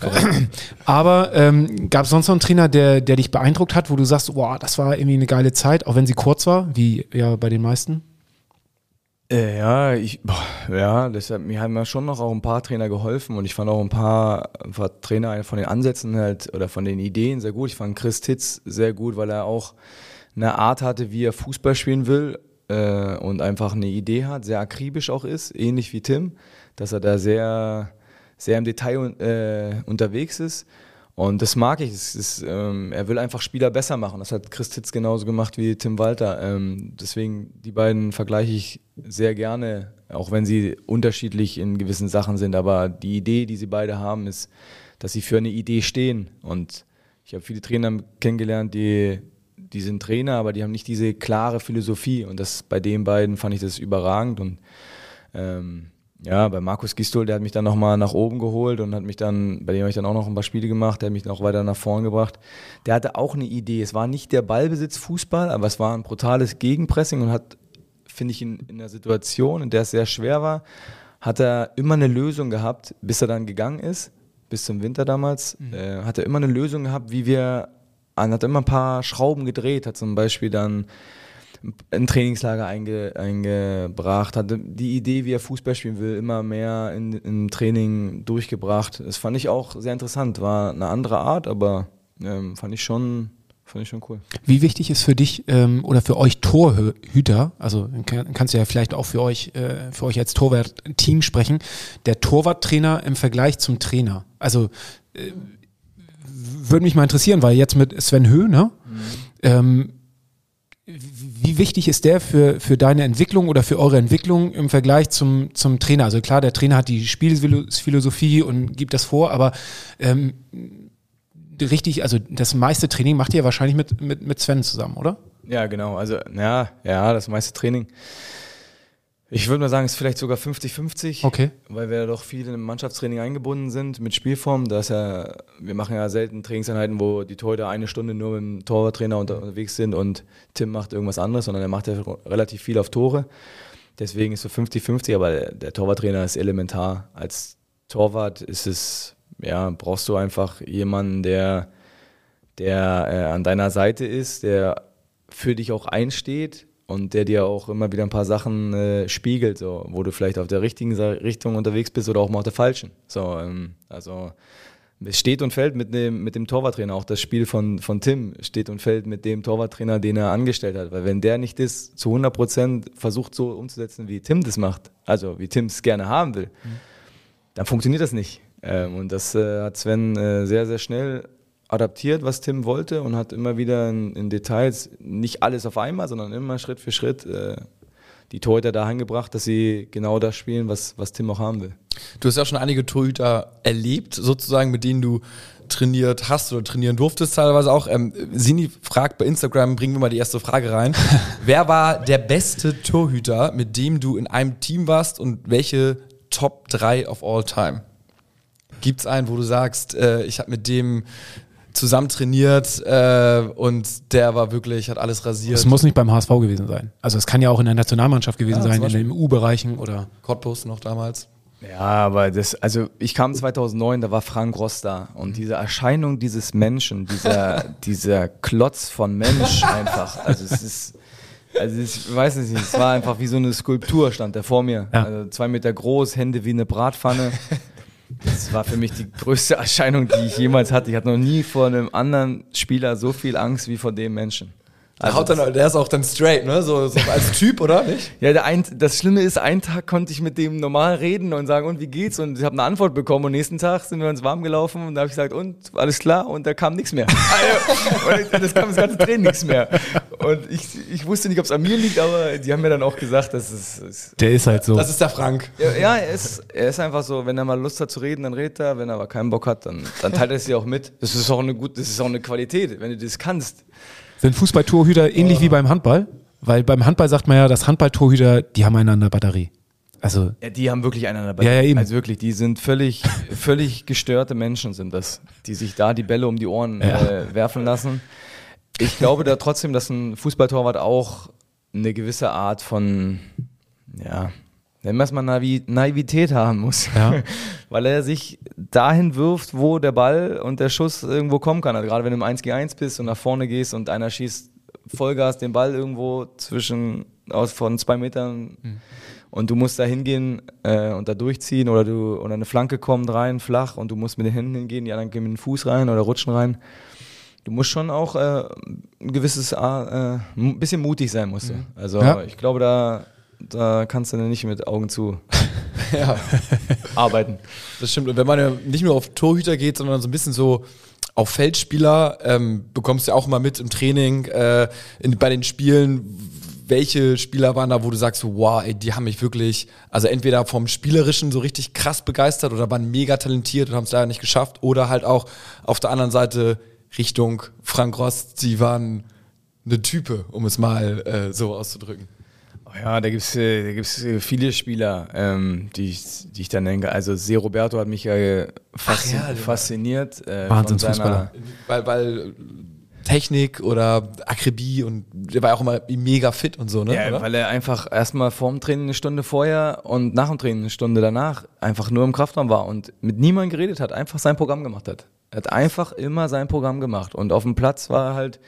Aber ähm, gab es sonst noch einen Trainer, der, der dich beeindruckt hat, wo du sagst, boah, das war irgendwie eine geile Zeit, auch wenn sie kurz war, wie ja bei den meisten? Äh, ja, ich, boah, ja, deshalb, mir haben ja schon noch auch ein paar Trainer geholfen und ich fand auch ein paar, ein paar Trainer von den Ansätzen halt oder von den Ideen sehr gut. Ich fand Chris Titz sehr gut, weil er auch eine Art hatte, wie er Fußball spielen will äh, und einfach eine Idee hat, sehr akribisch auch ist, ähnlich wie Tim, dass er da sehr, sehr im Detail äh, unterwegs ist. Und das mag ich. Es ist, ähm, er will einfach Spieler besser machen. Das hat Chris Titz genauso gemacht wie Tim Walter. Ähm, deswegen, die beiden vergleiche ich sehr gerne, auch wenn sie unterschiedlich in gewissen Sachen sind. Aber die Idee, die sie beide haben, ist, dass sie für eine Idee stehen. Und ich habe viele Trainer kennengelernt, die, die sind Trainer, aber die haben nicht diese klare Philosophie. Und das bei den beiden fand ich das überragend. Und ähm, ja, bei Markus Gistol, der hat mich dann nochmal nach oben geholt und hat mich dann, bei dem habe ich dann auch noch ein paar Spiele gemacht, der hat mich noch weiter nach vorn gebracht. Der hatte auch eine Idee. Es war nicht der Ballbesitz Fußball, aber es war ein brutales Gegenpressing und hat, finde ich, in, in einer Situation, in der es sehr schwer war, hat er immer eine Lösung gehabt, bis er dann gegangen ist, bis zum Winter damals, äh, hat er immer eine Lösung gehabt, wie wir, hat immer ein paar Schrauben gedreht, hat zum Beispiel dann ein Trainingslager einge, eingebracht, hatte die Idee, wie er Fußball spielen will, immer mehr in, im Training durchgebracht. Das fand ich auch sehr interessant. War eine andere Art, aber ähm, fand ich schon, fand ich schon cool. Wie wichtig ist für dich ähm, oder für euch Torhüter, also kann, kannst du ja vielleicht auch für euch, äh, für euch als Torwart-Team sprechen, der Torwarttrainer im Vergleich zum Trainer? Also äh, würde mich mal interessieren, weil jetzt mit Sven Höh, ne? Ähm, wie wichtig ist der für, für deine Entwicklung oder für eure Entwicklung im Vergleich zum, zum Trainer? Also klar, der Trainer hat die Spielphilosophie und gibt das vor, aber ähm, richtig, also das meiste Training macht ihr wahrscheinlich mit, mit, mit Sven zusammen, oder? Ja, genau. Also, ja, ja, das meiste Training. Ich würde mal sagen, es ist vielleicht sogar 50-50. Okay. Weil wir doch viel im Mannschaftstraining eingebunden sind mit Spielform. Da ist ja, wir machen ja selten Trainingseinheiten, wo die Torhüter eine Stunde nur mit dem Torwarttrainer unter, unterwegs sind und Tim macht irgendwas anderes, sondern er macht ja relativ viel auf Tore. Deswegen ist so 50-50, aber der, der Torwarttrainer ist elementar. Als Torwart ist es, ja, brauchst du einfach jemanden, der, der äh, an deiner Seite ist, der für dich auch einsteht und der dir auch immer wieder ein paar Sachen äh, spiegelt, so, wo du vielleicht auf der richtigen Richtung unterwegs bist oder auch mal auf der falschen. So, ähm, also es steht und fällt mit dem, mit dem Torwarttrainer. Auch das Spiel von, von Tim steht und fällt mit dem Torwarttrainer, den er angestellt hat. Weil wenn der nicht das zu 100 Prozent versucht so umzusetzen, wie Tim das macht, also wie Tim es gerne haben will, dann funktioniert das nicht. Ähm, und das äh, hat Sven äh, sehr, sehr schnell adaptiert, was Tim wollte und hat immer wieder in, in Details, nicht alles auf einmal, sondern immer Schritt für Schritt äh, die Torhüter dahin gebracht, dass sie genau das spielen, was, was Tim auch haben will. Du hast ja schon einige Torhüter erlebt, sozusagen, mit denen du trainiert hast oder trainieren durftest teilweise auch. Ähm, Sini fragt bei Instagram, bringen wir mal die erste Frage rein. Wer war der beste Torhüter, mit dem du in einem Team warst und welche Top 3 of all time? Gibt es einen, wo du sagst, äh, ich habe mit dem zusammen trainiert äh, und der war wirklich, hat alles rasiert. Es muss nicht beim HSV gewesen sein. Also es kann ja auch in der Nationalmannschaft gewesen Ja, sein, in den EU-Bereichen oder. Cottbus noch damals. Ja, aber das, also ich kam 2009, da war Frank Ross da und diese Erscheinung dieses Menschen, dieser, dieser Klotz von Mensch einfach, also es ist, also ich weiß nicht, es war einfach wie so eine Skulptur stand der vor mir, Ja. also zwei Meter groß, Hände wie eine Bratpfanne. Das war für mich die größte Erscheinung, die ich jemals hatte. Ich hatte noch nie vor einem anderen Spieler so viel Angst wie vor dem Menschen. Der, haut dann, der ist auch dann straight, ne? So, so als Typ, oder nicht? Ja, der ein, das Schlimme ist, einen Tag konnte ich mit dem normal reden und sagen, und wie geht's? Und ich habe eine Antwort bekommen. Und nächsten Tag sind wir uns warm gelaufen und da habe ich gesagt, und alles klar? Und da kam nichts mehr. Also, und das kam das ganze Training nichts mehr. Und ich, ich wusste nicht, ob es an mir liegt, aber die haben mir dann auch gesagt, dass es. es Der ist halt so. Das ist der Frank. ja, ja er, ist, er ist einfach so, wenn er mal Lust hat zu reden, dann redet er. Wenn er aber keinen Bock hat, dann, dann teilt er es dir auch mit. Das ist auch eine gut, das ist auch eine Qualität, wenn du das kannst. Sind Fußballtorhüter ähnlich wie beim Handball? Weil beim Handball sagt man ja, dass Handballtorhüter, die haben einander Batterie. Also, Ja, die haben wirklich einander bei. Ja, ja, eben. Also wirklich, die sind völlig, völlig gestörte Menschen sind das, die sich da die Bälle um die Ohren Ja. äh, werfen lassen. Ich glaube da trotzdem, dass ein Fußballtorwart auch eine gewisse Art von, ja, nennen wir es mal Naivi Naivität haben muss. Ja. Weil er sich dahin wirft, wo der Ball und der Schuss irgendwo kommen kann. Also gerade wenn du im 1 gegen 1 bist und nach vorne gehst und einer schießt Vollgas den Ball irgendwo zwischen aus von zwei Metern und du musst da hingehen äh, und da durchziehen oder du oder eine Flanke kommt rein flach und du musst mit den Händen hingehen, die anderen gehen mit dem Fuß rein oder rutschen rein. Du musst schon auch äh, ein gewisses äh, ein bisschen mutig sein musst du. Also Ja. ich glaube da da kannst du nicht mit Augen zu Ja, arbeiten. das stimmt. Und wenn man ja nicht nur auf Torhüter geht, sondern so ein bisschen so auf Feldspieler, ähm, bekommst du ja auch mal mit im Training, äh, in, bei den Spielen, welche Spieler waren da, wo du sagst, so, wow, ey, die haben mich wirklich, also entweder vom Spielerischen so richtig krass begeistert oder waren mega talentiert und haben es leider nicht geschafft oder halt auch auf der anderen Seite Richtung Frank Ross, die waren eine Type, um es mal äh, so auszudrücken. Ja, da gibt's äh, da gibt's äh, viele Spieler, ähm, die, ich, die ich dann denke. Also Se Roberto hat mich ja äh, faszi ja, fasziniert. Äh, von Wahnsinnsfußballer. Weil, weil Technik oder Akribie und der war ja auch immer mega fit und so, ne? Ja, oder? weil er einfach erstmal vorm Training eine Stunde vorher und nach dem Training eine Stunde danach einfach nur im Kraftraum war und mit niemandem geredet hat, einfach sein Programm gemacht hat. Er hat einfach immer sein Programm gemacht und auf dem Platz war er halt,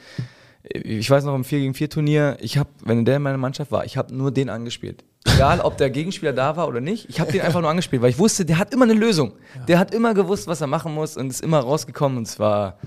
ich weiß noch im 4 gegen 4 Turnier, ich habe, wenn der in meiner Mannschaft war, ich habe nur den angespielt. Egal, ob der Gegenspieler da war oder nicht, ich habe den einfach nur angespielt, weil ich wusste, der hat immer eine Lösung. Der hat immer gewusst, was er machen muss und ist immer rausgekommen und zwar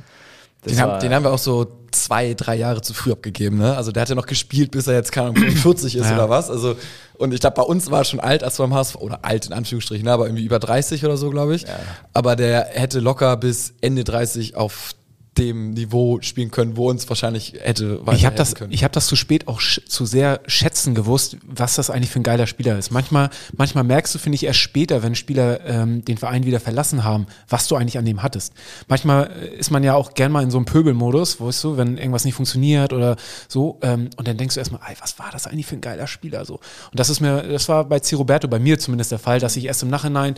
Den haben, den haben wir auch so zwei, drei Jahre zu früh abgegeben, ne? Also der hat ja noch gespielt, bis er jetzt, keine Ahnung, 45 ist Ja. oder was. Also, und ich glaube, bei uns war er schon alt, als wir beim HSV, oder alt in Anführungsstrichen, ne? aber irgendwie über 30 oder so, glaube ich. Aber der hätte locker bis Ende 30 auf dem Niveau spielen können, wo uns wahrscheinlich hätte ich habe weiterhelfen das, können. ich hab das zu spät auch zu sehr schätzen gewusst, was das eigentlich für ein geiler Spieler ist. Manchmal, manchmal merkst du, finde ich, erst später, wenn Spieler ähm, den Verein wieder verlassen haben, was du eigentlich an dem hattest. Manchmal äh, ist man ja auch gern mal in so einem Pöbelmodus, weißt du, wenn irgendwas nicht funktioniert oder so. Ähm, und dann denkst du erstmal, ey, was war das eigentlich für ein geiler Spieler? So. Und das ist mir, das war bei C. Roberto, bei mir zumindest der Fall, dass ich erst im Nachhinein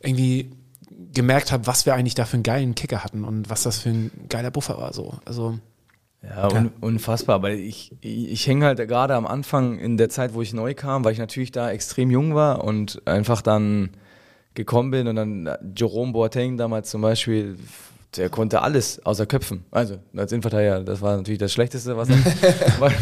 irgendwie gemerkt habe, was wir eigentlich da für einen geilen Kicker hatten und was das für ein geiler Buffer war. So. Also Ja, un unfassbar. Aber ich, ich, ich hänge halt gerade am Anfang in der Zeit, wo ich neu kam, weil ich natürlich da extrem jung war und einfach dann gekommen bin und dann äh, Jerome Boateng damals zum Beispiel, der konnte alles außer Köpfen. Also als Innenverteidiger, das war natürlich das Schlechteste, was er war.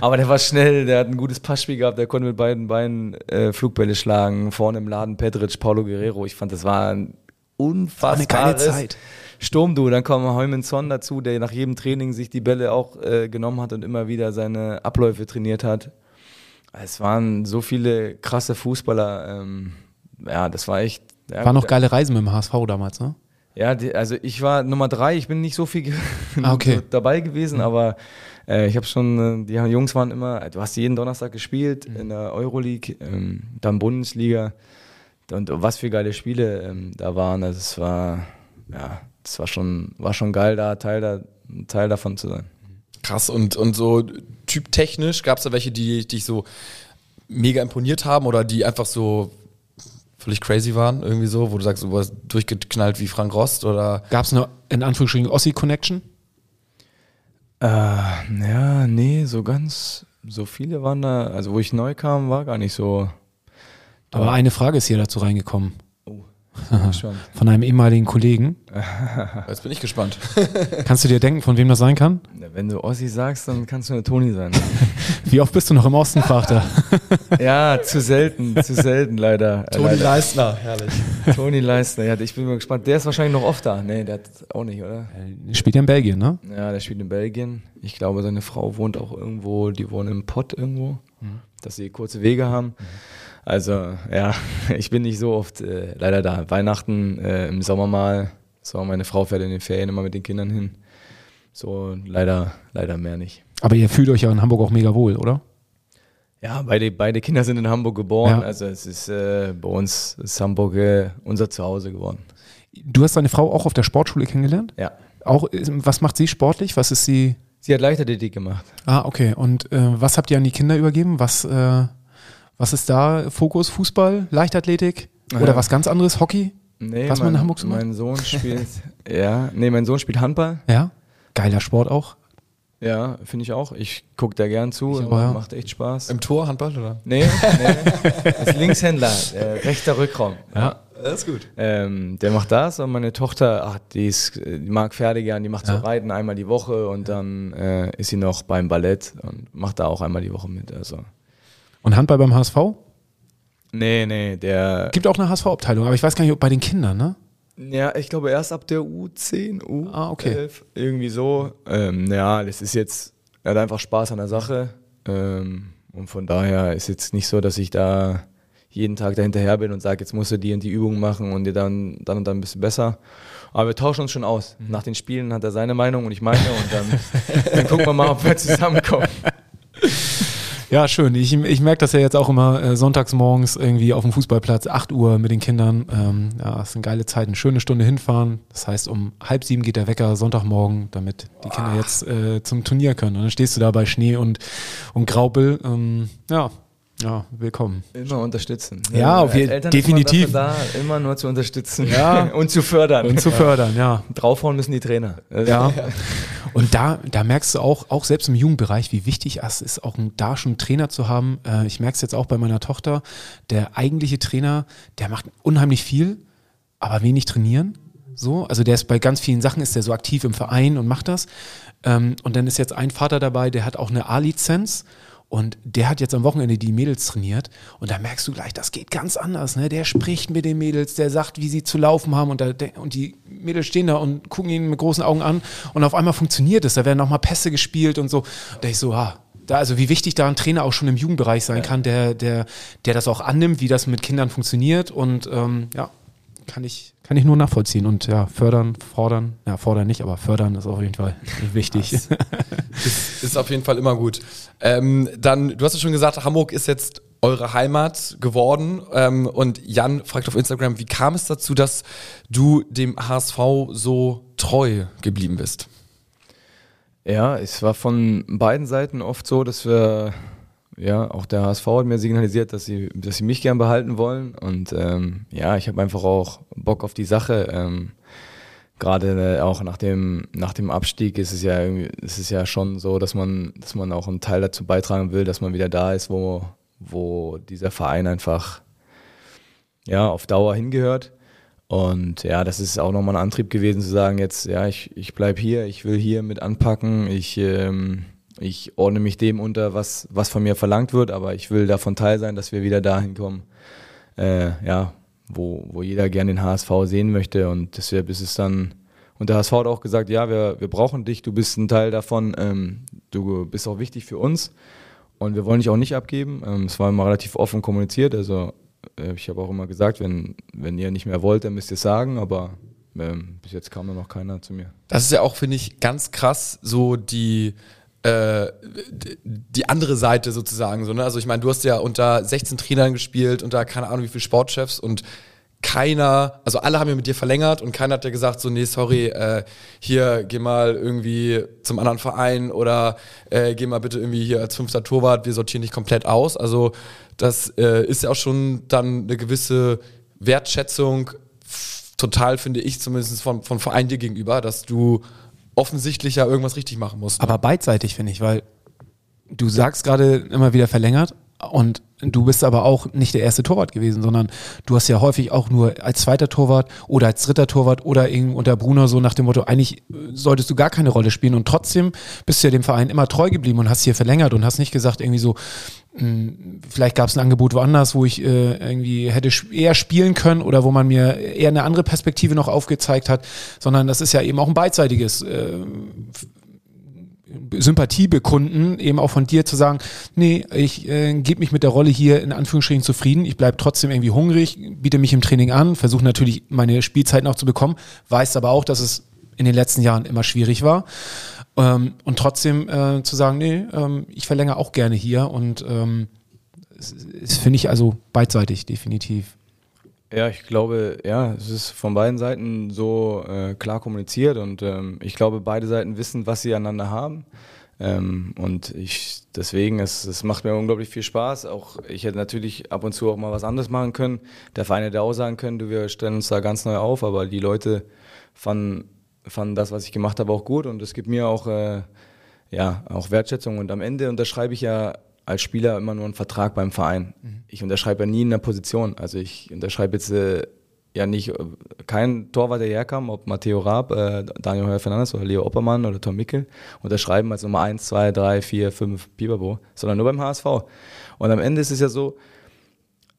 Aber der war schnell, der hat ein gutes Passspiel gehabt, der konnte mit beiden Beinen äh, Flugbälle schlagen. Vorne im Laden Pedric, Paulo Guerrero. Ich fand, das war ein unfassbares eine geile Zeit. Sturm, du. Dann kam Heumann Son dazu, der nach jedem Training sich die Bälle auch äh, genommen hat und immer wieder seine Abläufe trainiert hat. Es waren so viele krasse Fußballer. Ähm, ja, das war echt. Ja, War noch geile Reisen mit dem HSV damals, ne? Ja, die, also ich war Nummer drei, ich bin nicht so viel Ah, okay. dabei gewesen, aber äh, ich habe schon, äh, die Jungs waren immer, du hast jeden Donnerstag gespielt Mhm. in der Euroleague, ähm, dann Bundesliga und was für geile Spiele ähm, da waren. Also es war, ja, das war schon, war schon geil, da Teil, da, Teil davon zu sein. Krass. Und, und so typtechnisch, gab es da welche, die dich so mega imponiert haben oder die einfach so völlig crazy waren, irgendwie so, wo du sagst, du warst durchgeknallt wie Frank Rost oder? Gab es eine, in Anführungsstrichen, Ossi-Connection? Äh, ja, nee, so ganz, so viele waren da, also wo ich neu kam, war gar nicht so. Aber eine Frage ist hier dazu reingekommen. Oh, schon. Von einem ehemaligen Kollegen. Jetzt bin ich gespannt. Kannst du dir denken, von wem das sein kann? Wenn du Ossi sagst, dann kannst du eine Toni sein. Wie oft bist du noch im Osten, fragt er. ja, zu selten, zu selten leider. Toni leider. Leistner, herrlich. Toni Leistner, ja, ich bin mal gespannt. Der ist wahrscheinlich noch oft da. Nee, der hat auch nicht, oder? Spielt ja in Belgien, ne? Ja, der spielt in Belgien. Ich glaube, seine Frau wohnt auch irgendwo, die wohnen im Pott irgendwo, dass sie kurze Wege haben. Also, ja, ich bin nicht so oft äh, leider da. Weihnachten äh, im Sommer mal. So, meine Frau fährt in den Ferien immer mit den Kindern hin. So, leider, leider mehr nicht. Aber ihr fühlt euch ja in Hamburg auch mega wohl, oder? Ja, beide, beide Kinder sind in Hamburg geboren. Ja. Also es ist äh, bei uns ist Hamburg äh, unser Zuhause geworden. Du hast deine Frau auch auf der Sportschule kennengelernt? Ja. Auch, was macht sie sportlich? Was ist sie? Sie hat Leichtathletik gemacht. Ah, okay. Und äh, was habt ihr an die Kinder übergeben? Was, äh, was ist da Fokus? Fußball, Leichtathletik oder Ja. was ganz anderes? Hockey? Nee, Was man in mein, Hamburg so macht? Mein Sohn spielt, ja, nee, mein Sohn spielt Handball. Ja. Geiler Sport auch. Ja, finde ich auch. Ich gucke da gern zu. Auch, ja. Macht echt Spaß. Im Tor, Handball, oder? Nee, nee. Ist Linkshändler, äh, rechter Rückraum. Ja. Das ist gut. Ähm, der macht das und meine Tochter, ach, die, ist, die mag Pferde gern, die macht so Ja. Reiten einmal die Woche und dann äh, ist sie noch beim Ballett und macht da auch einmal die Woche mit. Also. Und Handball beim HSV? Nee, nee, der. Gibt auch eine HSV-Abteilung, aber ich weiß gar nicht, ob bei den Kindern, ne? Ja, ich glaube erst ab der U10, U11, Ah, okay. irgendwie so. Ähm, ja, das ist jetzt, er hat einfach Spaß an der Sache. Ähm, und von daher ist jetzt nicht so, dass ich da jeden Tag dahinterher bin und sage, jetzt musst du die und die Übungen machen und dir dann, dann und dann ein bisschen besser. Aber wir tauschen uns schon aus. Mhm. Nach den Spielen hat er seine Meinung und ich meine und dann, dann gucken wir mal, ob wir zusammenkommen. Ja, schön. Ich, ich merke das ja jetzt auch immer äh, sonntags morgens irgendwie auf dem Fußballplatz, 8 Uhr mit den Kindern. Ähm, ja, das sind geile Zeiten. Schöne Stunde hinfahren. Das heißt, um halb sieben geht der Wecker Sonntagmorgen, damit die Kinder jetzt äh, zum Turnier können. Und dann stehst du da bei Schnee und, und Graupel. Ähm, ja, ja, willkommen. Immer unterstützen. Ja, auf Als je- Eltern definitiv. Da, immer nur zu unterstützen Ja. und zu fördern. Und zu fördern, ja. Draufhauen müssen die Trainer. Also- Ja. Und da, da merkst du auch, auch selbst im Jugendbereich, wie wichtig es ist, auch da schon einen Trainer zu haben. Äh, ich merke es jetzt auch bei meiner Tochter. Der eigentliche Trainer, der macht unheimlich viel, aber wenig trainieren. So, also der ist bei ganz vielen Sachen ist der so aktiv im Verein und macht das. Ähm, und dann ist jetzt ein Vater dabei, der hat auch eine A-Lizenz und der hat jetzt am Wochenende die Mädels trainiert und da merkst du gleich, das geht ganz anders. Ne? Der spricht mit den Mädels, der sagt, wie sie zu laufen haben und, da, und die Mädels stehen da und gucken ihn mit großen Augen an und auf einmal funktioniert es. Da werden nochmal Pässe gespielt und so. Da ich so, ah, da, also wie wichtig da ein Trainer auch schon im Jugendbereich sein kann, der, der, der das auch annimmt, wie das mit Kindern funktioniert und ähm, ja, kann ich, kann ich nur nachvollziehen und ja, fördern, fordern, ja, fordern nicht, aber fördern ist auf jeden Fall wichtig. Ist, ist auf jeden Fall immer gut. Ähm, dann, du hast ja schon gesagt, Hamburg ist jetzt eure Heimat geworden. Ähm, und Jan fragt auf Instagram, wie kam es dazu, dass du dem HSV so treu geblieben bist? Ja, es war von beiden Seiten oft so, dass wir, ja, auch der HSV hat mir signalisiert, dass sie, dass sie mich gern behalten wollen. Und ähm, ja, ich habe einfach auch Bock auf die Sache. Ähm, Gerade äh, auch nach dem, nach dem Abstieg ist es ja irgendwie, ist es ja schon so, dass man, dass man auch einen Teil dazu beitragen will, dass man wieder da ist, wo, wo dieser Verein einfach ja, auf Dauer hingehört. Und ja, das ist auch nochmal ein Antrieb gewesen zu sagen, jetzt, ja, ich, ich bleibe hier, ich will hier mit anpacken, ich, ähm, ich ordne mich dem unter, was, was von mir verlangt wird, aber ich will davon Teil sein, dass wir wieder dahin kommen, äh, ja, wo, wo jeder gerne den HSV sehen möchte. Und deshalb ist es dann, und der HSV hat auch gesagt, ja, wir, wir brauchen dich, du bist ein Teil davon, ähm, du bist auch wichtig für uns. Und wir wollen dich auch nicht abgeben. Ähm, es war immer relativ offen kommuniziert. Also äh, ich habe auch immer gesagt, wenn, wenn ihr nicht mehr wollt, dann müsst ihr es sagen. Aber ähm, bis jetzt kam da noch keiner zu mir. Das ist ja auch, finde ich, ganz krass, so die, äh, die andere Seite sozusagen. So, ne? Also ich meine, du hast ja unter 16 Trainern gespielt, unter keine Ahnung wie viele Sportchefs und keiner, also alle haben ja mit dir verlängert und keiner hat ja gesagt, so, nee, sorry, äh, hier, geh mal irgendwie zum anderen Verein oder äh, geh mal bitte irgendwie hier als fünfter Torwart, wir sortieren dich komplett aus. Also das äh, ist ja auch schon dann eine gewisse Wertschätzung total, finde ich, zumindest von, von Verein dir gegenüber, dass du offensichtlich ja irgendwas richtig machen musst. Aber beidseitig, finde ich, weil du sagst gerade immer wieder verlängert und du bist aber auch nicht der erste Torwart gewesen, sondern du hast ja häufig auch nur als zweiter Torwart oder als dritter Torwart oder unter Bruno so nach dem Motto, eigentlich solltest du gar keine Rolle spielen. Und trotzdem bist du ja dem Verein immer treu geblieben und hast hier verlängert und hast nicht gesagt irgendwie so, hm, vielleicht gab es ein Angebot woanders, wo ich äh, irgendwie hätte eher spielen können oder wo man mir eher eine andere Perspektive noch aufgezeigt hat, sondern das ist ja eben auch ein beidseitiges äh, Sympathie bekunden, eben auch von dir zu sagen, nee, ich äh, gebe mich mit der Rolle hier in Anführungsstrichen zufrieden, ich bleibe trotzdem irgendwie hungrig, biete mich im Training an, versuche natürlich meine Spielzeiten auch zu bekommen, weiß aber auch, dass es in den letzten Jahren immer schwierig war. Ähm, und trotzdem äh, zu sagen, nee, ähm, ich verlängere auch gerne hier und ähm, das finde ich also beidseitig, definitiv. Ja, ich glaube, ja, es ist von beiden Seiten so äh, klar kommuniziert und ähm, ich glaube, beide Seiten wissen, was sie aneinander haben. Ähm, und ich deswegen, es, es macht mir unglaublich viel Spaß. Auch ich hätte natürlich ab und zu auch mal was anderes machen können. Der Verein hätte auch sagen können, du, wir stellen uns da ganz neu auf, aber die Leute fanden, fanden das, was ich gemacht habe, auch gut und es gibt mir auch, äh, ja, auch Wertschätzung. Und am Ende unterschreibe ich ja als Spieler immer nur einen Vertrag beim Verein. Mhm. Ich unterschreibe ja nie in einer Position. Also ich unterschreibe jetzt äh, ja nicht kein Torwart, der herkam, ob Matteo Raab, äh, Daniel Heuer Fernandes oder Leo Oppermann oder Tom Mickel, unterschreiben als Nummer 1, 2, 3, 4, 5 Piberbo, sondern nur beim HSV. Und am Ende ist es ja so,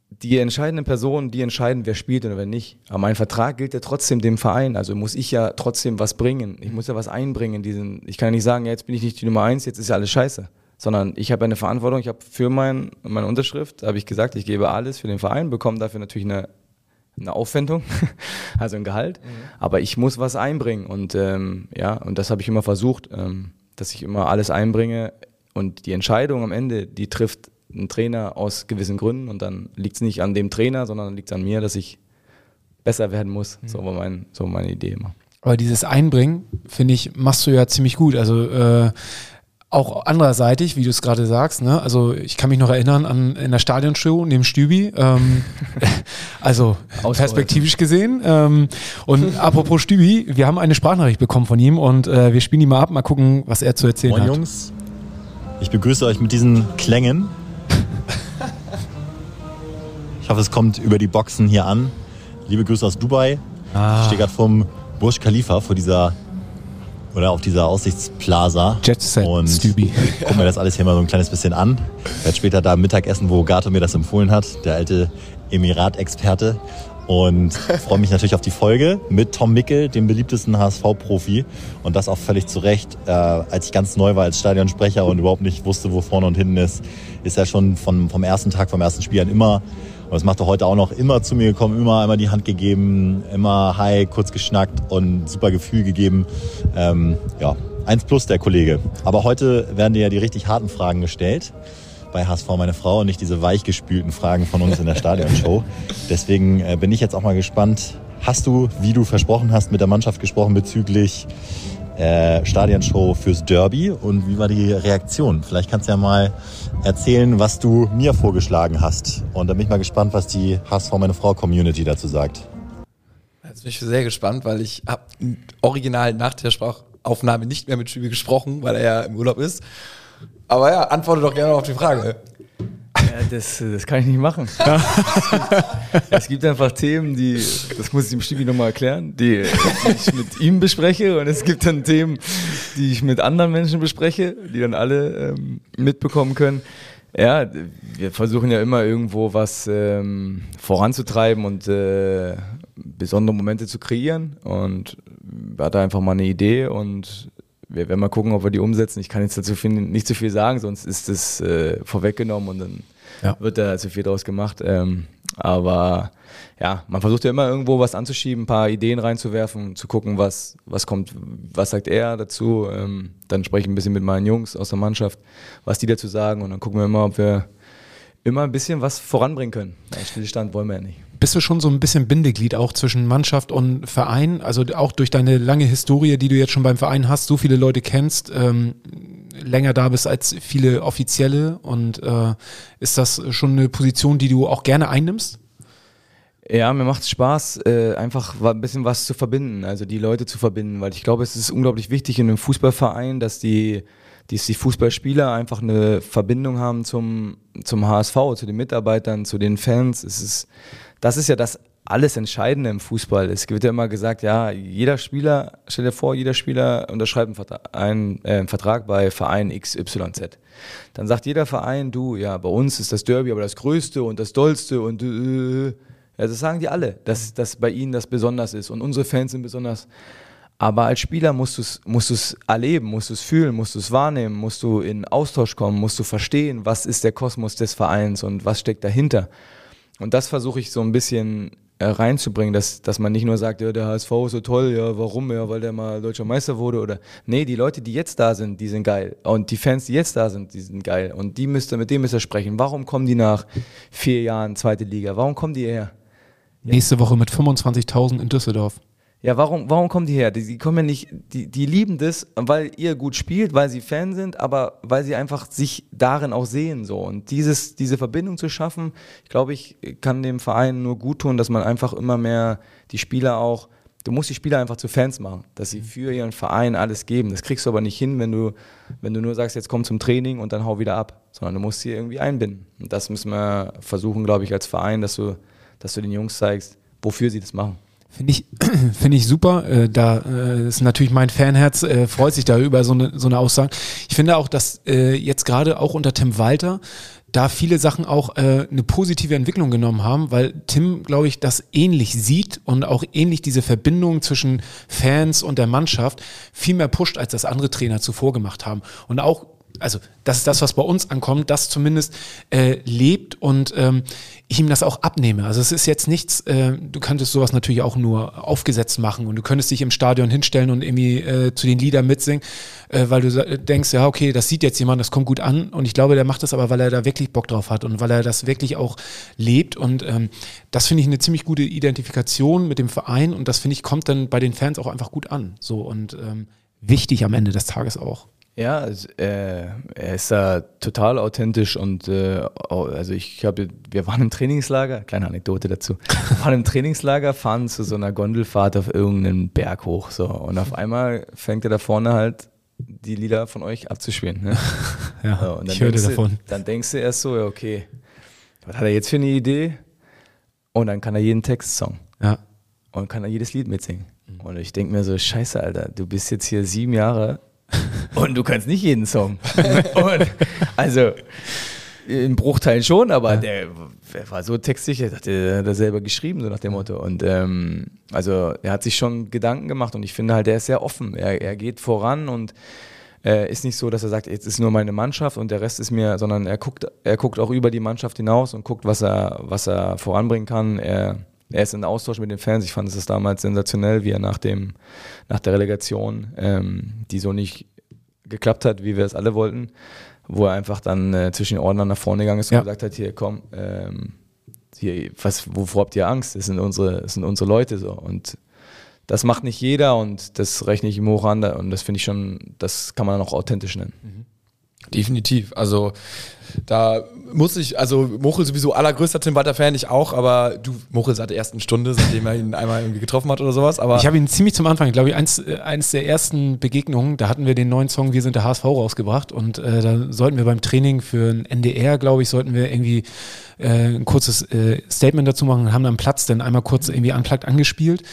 die entscheidenden Personen, die entscheiden, wer spielt oder wer nicht. Aber mein Vertrag gilt ja trotzdem dem Verein. Also muss ich ja trotzdem was bringen. Ich muss ja was einbringen. Diesen, ich kann ja nicht sagen, ja, jetzt bin ich nicht die Nummer 1, jetzt ist ja alles scheiße sondern ich habe eine Verantwortung. Ich habe für mein, meine Unterschrift, habe ich gesagt, ich gebe alles für den Verein, bekomme dafür natürlich eine, eine Aufwendung, also ein Gehalt, mhm. aber ich muss was einbringen und ähm, ja, und das habe ich immer versucht, ähm, dass ich immer alles einbringe und die Entscheidung am Ende, die trifft ein Trainer aus gewissen Gründen und dann liegt es nicht an dem Trainer, sondern liegt es an mir, dass ich besser werden muss. Mhm. So war mein, so meine Idee immer. Aber dieses Einbringen, finde ich, machst du ja ziemlich gut. Also äh, auch andererseitig, wie du es gerade sagst, ne? Also ich kann mich noch erinnern an in der Stadionshow neben Stübi, ähm, also perspektivisch gesehen. Ähm, und apropos Stübi, wir haben eine Sprachnachricht bekommen von ihm und äh, wir spielen die mal ab, mal gucken, was er zu erzählen Moin, hat. Jungs, ich begrüße euch mit diesen Klängen. Ich hoffe, es kommt über die Boxen hier an. Liebe Grüße aus Dubai. Ah. Ich stehe gerade vom Burj Khalifa, vor dieser oder auf dieser Aussichtsplaza. Jet Set, und Stübi. gucken mir das alles hier mal so ein kleines bisschen an. Ich werde später da Mittagessen, wo Gato mir das empfohlen hat, der alte Emirat-Experte. Und freue mich natürlich auf die Folge mit Tom Mickel, dem beliebtesten HSV-Profi. Und das auch völlig zu Recht. Äh, als ich ganz neu war als Stadionsprecher und überhaupt nicht wusste, wo vorne und hinten ist, ist er schon von, vom ersten Tag, vom ersten Spiel an immer und das macht er heute auch noch immer zu mir gekommen, immer einmal die Hand gegeben, immer hi, kurz geschnackt und super Gefühl gegeben. Ähm, ja, eins plus der Kollege. Aber heute werden dir ja die richtig harten Fragen gestellt bei HSV meine Frau und nicht diese weichgespülten Fragen von uns in der Stadionshow. Deswegen äh, bin ich jetzt auch mal gespannt. Hast du, wie du versprochen hast, mit der Mannschaft gesprochen bezüglich äh, Stadionshow fürs Derby und wie war die Reaktion? Vielleicht kannst du ja mal erzählen, was du mir vorgeschlagen hast. Und da bin ich mal gespannt, was die HSV meine Frau Community dazu sagt. Jetzt bin ich sehr gespannt, weil ich habe original nach der Sprachaufnahme nicht mehr mit Schübi gesprochen, weil er ja im Urlaub ist. Aber ja, antworte doch gerne auf die Frage. Das, das kann ich nicht machen. Es, gibt, einfach Themen, die, das muss ich dem Stübi nochmal erklären, die, die, ich mit ihm bespreche und es gibt dann Themen, die ich mit anderen Menschen bespreche, die dann alle ähm, mitbekommen können. Ja, wir versuchen ja immer irgendwo was ähm, voranzutreiben und äh, besondere Momente zu kreieren und wir hatten einfach mal eine Idee und wir werden mal gucken, ob wir die umsetzen. Ich kann jetzt dazu viel, nicht zu viel sagen, sonst ist es äh, vorweggenommen und dann ja. wird da zu viel draus gemacht. Ähm, aber ja, man versucht ja immer irgendwo was anzuschieben, ein paar Ideen reinzuwerfen, zu gucken, was, was kommt, was sagt er dazu. Ähm, dann spreche ich ein bisschen mit meinen Jungs aus der Mannschaft, was die dazu sagen und dann gucken wir immer, ob wir immer ein bisschen was voranbringen können. Stillstand wollen wir ja nicht. Bist du schon so ein bisschen Bindeglied auch zwischen Mannschaft und Verein? Also auch durch deine lange Historie, die du jetzt schon beim Verein hast, so viele Leute kennst, ähm, länger da bist als viele Offizielle und äh, ist das schon eine Position, die du auch gerne einnimmst? Ja, mir macht es Spaß, äh, einfach ein bisschen was zu verbinden, also die Leute zu verbinden, weil ich glaube, es ist unglaublich wichtig in einem Fußballverein, dass die, die, die Fußballspieler einfach eine Verbindung haben zum, zum HSV, zu den Mitarbeitern, zu den Fans. Es ist, das ist ja das alles Entscheidende im Fußball. Es wird ja immer gesagt, ja, jeder Spieler, stell dir vor, jeder Spieler unterschreibt einen Vertrag, einen, äh, einen Vertrag bei Verein XYZ. Dann sagt jeder Verein, du, ja, bei uns ist das Derby aber das Größte und das Dollste und äh, ja, das sagen die alle, dass, dass bei ihnen das besonders ist und unsere Fans sind besonders. Aber als Spieler musst du es musst erleben, musst du es fühlen, musst du es wahrnehmen, musst du in Austausch kommen, musst du verstehen, was ist der Kosmos des Vereins und was steckt dahinter. Und das versuche ich so ein bisschen äh, reinzubringen, dass, dass man nicht nur sagt, ja, der HSV ist so toll, ja, warum, ja, weil der mal deutscher Meister wurde oder, nee, die Leute, die jetzt da sind, die sind geil und die Fans, die jetzt da sind, die sind geil und die müsste, mit denen müsst sprechen. Warum kommen die nach vier Jahren zweite Liga? Warum kommen die her? Nächste Woche mit 25.000 in Düsseldorf. Ja, warum, warum kommen die her? Die, die kommen ja nicht, die, die lieben das, weil ihr gut spielt, weil sie Fan sind, aber weil sie einfach sich darin auch sehen so. Und dieses, diese Verbindung zu schaffen, glaube ich, kann dem Verein nur gut tun, dass man einfach immer mehr die Spieler auch, du musst die Spieler einfach zu Fans machen, dass sie für ihren Verein alles geben. Das kriegst du aber nicht hin, wenn du, wenn du nur sagst, jetzt komm zum Training und dann hau wieder ab, sondern du musst sie irgendwie einbinden. Und das müssen wir versuchen, glaube ich, als Verein, dass du dass du den Jungs zeigst, wofür sie das machen. Finde ich, finde ich super. Äh, da äh, ist natürlich mein Fanherz, äh, freut sich da über so eine, so eine Aussage. Ich finde auch, dass äh, jetzt gerade auch unter Tim Walter da viele Sachen auch äh, eine positive Entwicklung genommen haben, weil Tim, glaube ich, das ähnlich sieht und auch ähnlich diese Verbindung zwischen Fans und der Mannschaft viel mehr pusht, als das andere Trainer zuvor gemacht haben. Und auch also das ist das, was bei uns ankommt, das zumindest äh, lebt und ähm, ich ihm das auch abnehme. Also es ist jetzt nichts, äh, du könntest sowas natürlich auch nur aufgesetzt machen und du könntest dich im Stadion hinstellen und irgendwie äh, zu den Liedern mitsingen, äh, weil du denkst, ja, okay, das sieht jetzt jemand, das kommt gut an und ich glaube, der macht das aber, weil er da wirklich Bock drauf hat und weil er das wirklich auch lebt und ähm, das finde ich eine ziemlich gute Identifikation mit dem Verein und das finde ich kommt dann bei den Fans auch einfach gut an. So und ähm, wichtig am Ende des Tages auch. Ja, also, äh, er ist da total authentisch und äh, also ich habe, wir waren im Trainingslager, kleine Anekdote dazu, wir waren im Trainingslager, fahren zu so einer Gondelfahrt auf irgendeinen Berg hoch so und auf einmal fängt er da vorne halt die Lieder von euch abzuspielen. Ne? ja, so, ich hörte davon. dann denkst du erst so, ja okay, was hat er jetzt für eine Idee? Und dann kann er jeden Textsong. Ja. Und kann er jedes Lied mitsingen. Und ich denke mir so, scheiße, Alter, du bist jetzt hier sieben Jahre und du kannst nicht jeden Song. und, also in Bruchteilen schon, aber ja. der, der, war so textsicher, der hat er selber geschrieben, so nach dem Motto. Und ähm, also er hat sich schon Gedanken gemacht und ich finde halt, er ist sehr offen. Er, er geht voran und äh, ist nicht so, dass er sagt, jetzt ist nur meine Mannschaft und der Rest ist mir, sondern er guckt, er guckt auch über die Mannschaft hinaus und guckt, was er, was er voranbringen kann. Er, er ist in Austausch mit den Fans. Ich fand es damals sensationell, wie er nach, dem, nach der Relegation, ähm, die so nicht geklappt hat, wie wir es alle wollten, wo er einfach dann äh, zwischen den Ordnern nach vorne gegangen ist ja. und gesagt hat, hier komm, ähm, hier, was, wovor habt ihr Angst? Das sind unsere, das sind unsere Leute so. Und das macht nicht jeder und das rechne ich ihm hoch an und das finde ich schon, das kann man auch authentisch nennen. Mhm. Definitiv. Also da muss ich, also Mochel sowieso allergrößter Tim Walter-Fan, ich auch, aber du, Mochel seit der ersten Stunde, seitdem er ihn einmal irgendwie getroffen hat oder sowas. Aber ich habe ihn ziemlich zum Anfang, glaube ich, eins, äh, eins der ersten Begegnungen, da hatten wir den neuen Song Wir sind der HSV rausgebracht und äh, da sollten wir beim Training für ein NDR, glaube ich, sollten wir irgendwie äh, ein kurzes äh, Statement dazu machen und haben dann Platz dann einmal kurz irgendwie unplugged angespielt.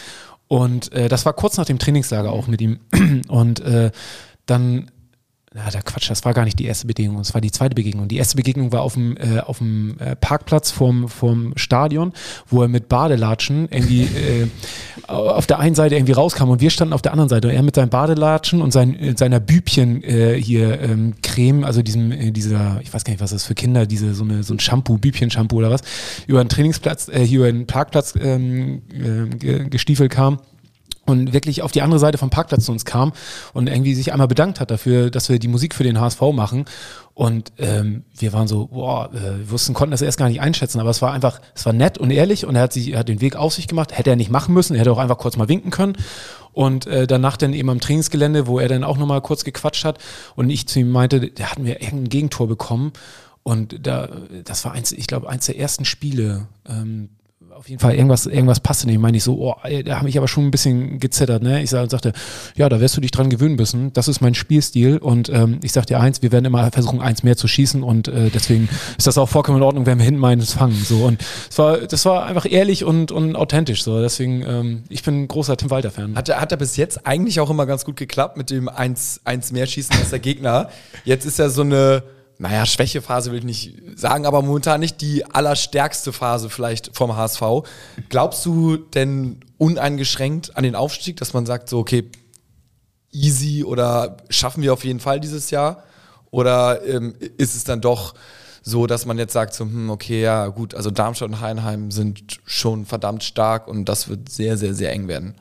Und äh, das war kurz nach dem Trainingslager auch mit ihm. Und äh, dann ja, der Quatsch, das war gar nicht die erste Begegnung, das war die zweite Begegnung. Die erste Begegnung war auf dem, äh, auf dem äh, Parkplatz vorm, vorm Stadion, wo er mit Badelatschen irgendwie äh, auf der einen Seite irgendwie rauskam und wir standen auf der anderen Seite. Und er mit seinen Badelatschen und sein, seiner Bübchen äh, hier ähm, Creme, also diesem, äh, dieser, ich weiß gar nicht, was das für Kinder, diese so, eine, so ein Shampoo, Bübchen-Shampoo oder was, über einen Trainingsplatz, äh, hier über einen Parkplatz ähm, äh, gestiefelt kam und wirklich auf die andere Seite vom Parkplatz zu uns kam und irgendwie sich einmal bedankt hat dafür, dass wir die Musik für den HSV machen. Und ähm, wir waren so, boah, äh, wussten, konnten das erst gar nicht einschätzen, aber es war einfach, es war nett und ehrlich und er hat sich, er hat den Weg auf sich gemacht, hätte er nicht machen müssen, er hätte auch einfach kurz mal winken können. Und äh, danach dann eben am Trainingsgelände, wo er dann auch nochmal kurz gequatscht hat und ich zu ihm meinte, da hatten wir irgendein Gegentor bekommen. Und da, das war eins, ich glaube, eins der ersten Spiele, ähm, auf jeden Fall irgendwas, irgendwas passte nicht. Meine ich so, oh, da habe ich aber schon ein bisschen gezittert. Ne? Ich sagte, ja, da wirst du dich dran gewöhnen müssen. Das ist mein Spielstil und ähm, ich sag dir eins, wir werden immer versuchen, eins mehr zu schießen und äh, deswegen ist das auch vollkommen in Ordnung, wenn wir hinten meines fangen. So und es war, das war einfach ehrlich und, und authentisch. So deswegen, ähm, ich bin ein großer Tim Walter Fan. Hat er, hat er bis jetzt eigentlich auch immer ganz gut geklappt mit dem eins, eins mehr schießen als der Gegner. Jetzt ist ja so eine naja, Schwächephase will ich nicht sagen, aber momentan nicht die allerstärkste Phase vielleicht vom HSV. Glaubst du denn uneingeschränkt an den Aufstieg, dass man sagt, so, okay, easy oder schaffen wir auf jeden Fall dieses Jahr? Oder ähm, ist es dann doch so, dass man jetzt sagt, so, hm, okay, ja, gut, also Darmstadt und Heinheim sind schon verdammt stark und das wird sehr, sehr, sehr eng werden?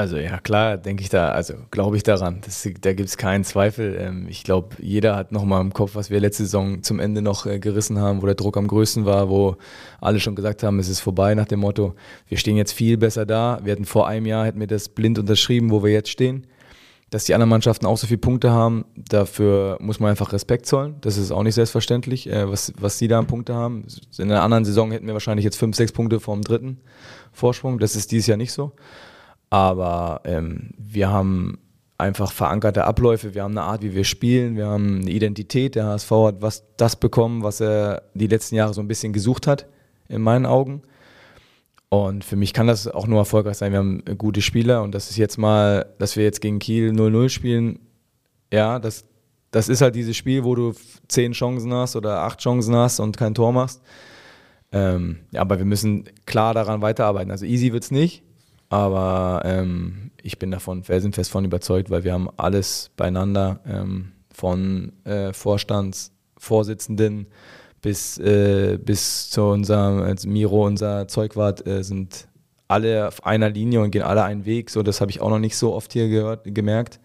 Also ja, klar, denke ich da, also glaube ich daran. Das, da gibt es keinen Zweifel. Ähm, ich glaube, jeder hat nochmal im Kopf, was wir letzte Saison zum Ende noch äh, gerissen haben, wo der Druck am größten war, wo alle schon gesagt haben, es ist vorbei nach dem Motto, wir stehen jetzt viel besser da. Wir hatten vor einem Jahr, hätten wir das blind unterschrieben, wo wir jetzt stehen. Dass die anderen Mannschaften auch so viele Punkte haben, dafür muss man einfach Respekt zollen. Das ist auch nicht selbstverständlich, äh, was, was sie da an Punkte haben. In einer anderen Saison hätten wir wahrscheinlich jetzt fünf, sechs Punkte vom dritten Vorsprung. Das ist dieses Jahr nicht so. Aber ähm, wir haben einfach verankerte Abläufe, wir haben eine Art, wie wir spielen, wir haben eine Identität. Der HSV hat was das bekommen, was er die letzten Jahre so ein bisschen gesucht hat, in meinen Augen. Und für mich kann das auch nur erfolgreich sein. Wir haben gute Spieler und das ist jetzt mal, dass wir jetzt gegen Kiel 0-0 spielen, ja, das, das ist halt dieses Spiel, wo du zehn Chancen hast oder acht Chancen hast und kein Tor machst. Ähm, ja, aber wir müssen klar daran weiterarbeiten. Also easy wird es nicht, aber ähm, ich bin davon felsenfest von überzeugt, weil wir haben alles beieinander, ähm, von äh, Vorstandsvorsitzenden bis, äh, bis zu unserem, also Miro, unser Zeugwart, äh, sind alle auf einer Linie und gehen alle einen Weg. So, das habe ich auch noch nicht so oft hier gehört, gemerkt,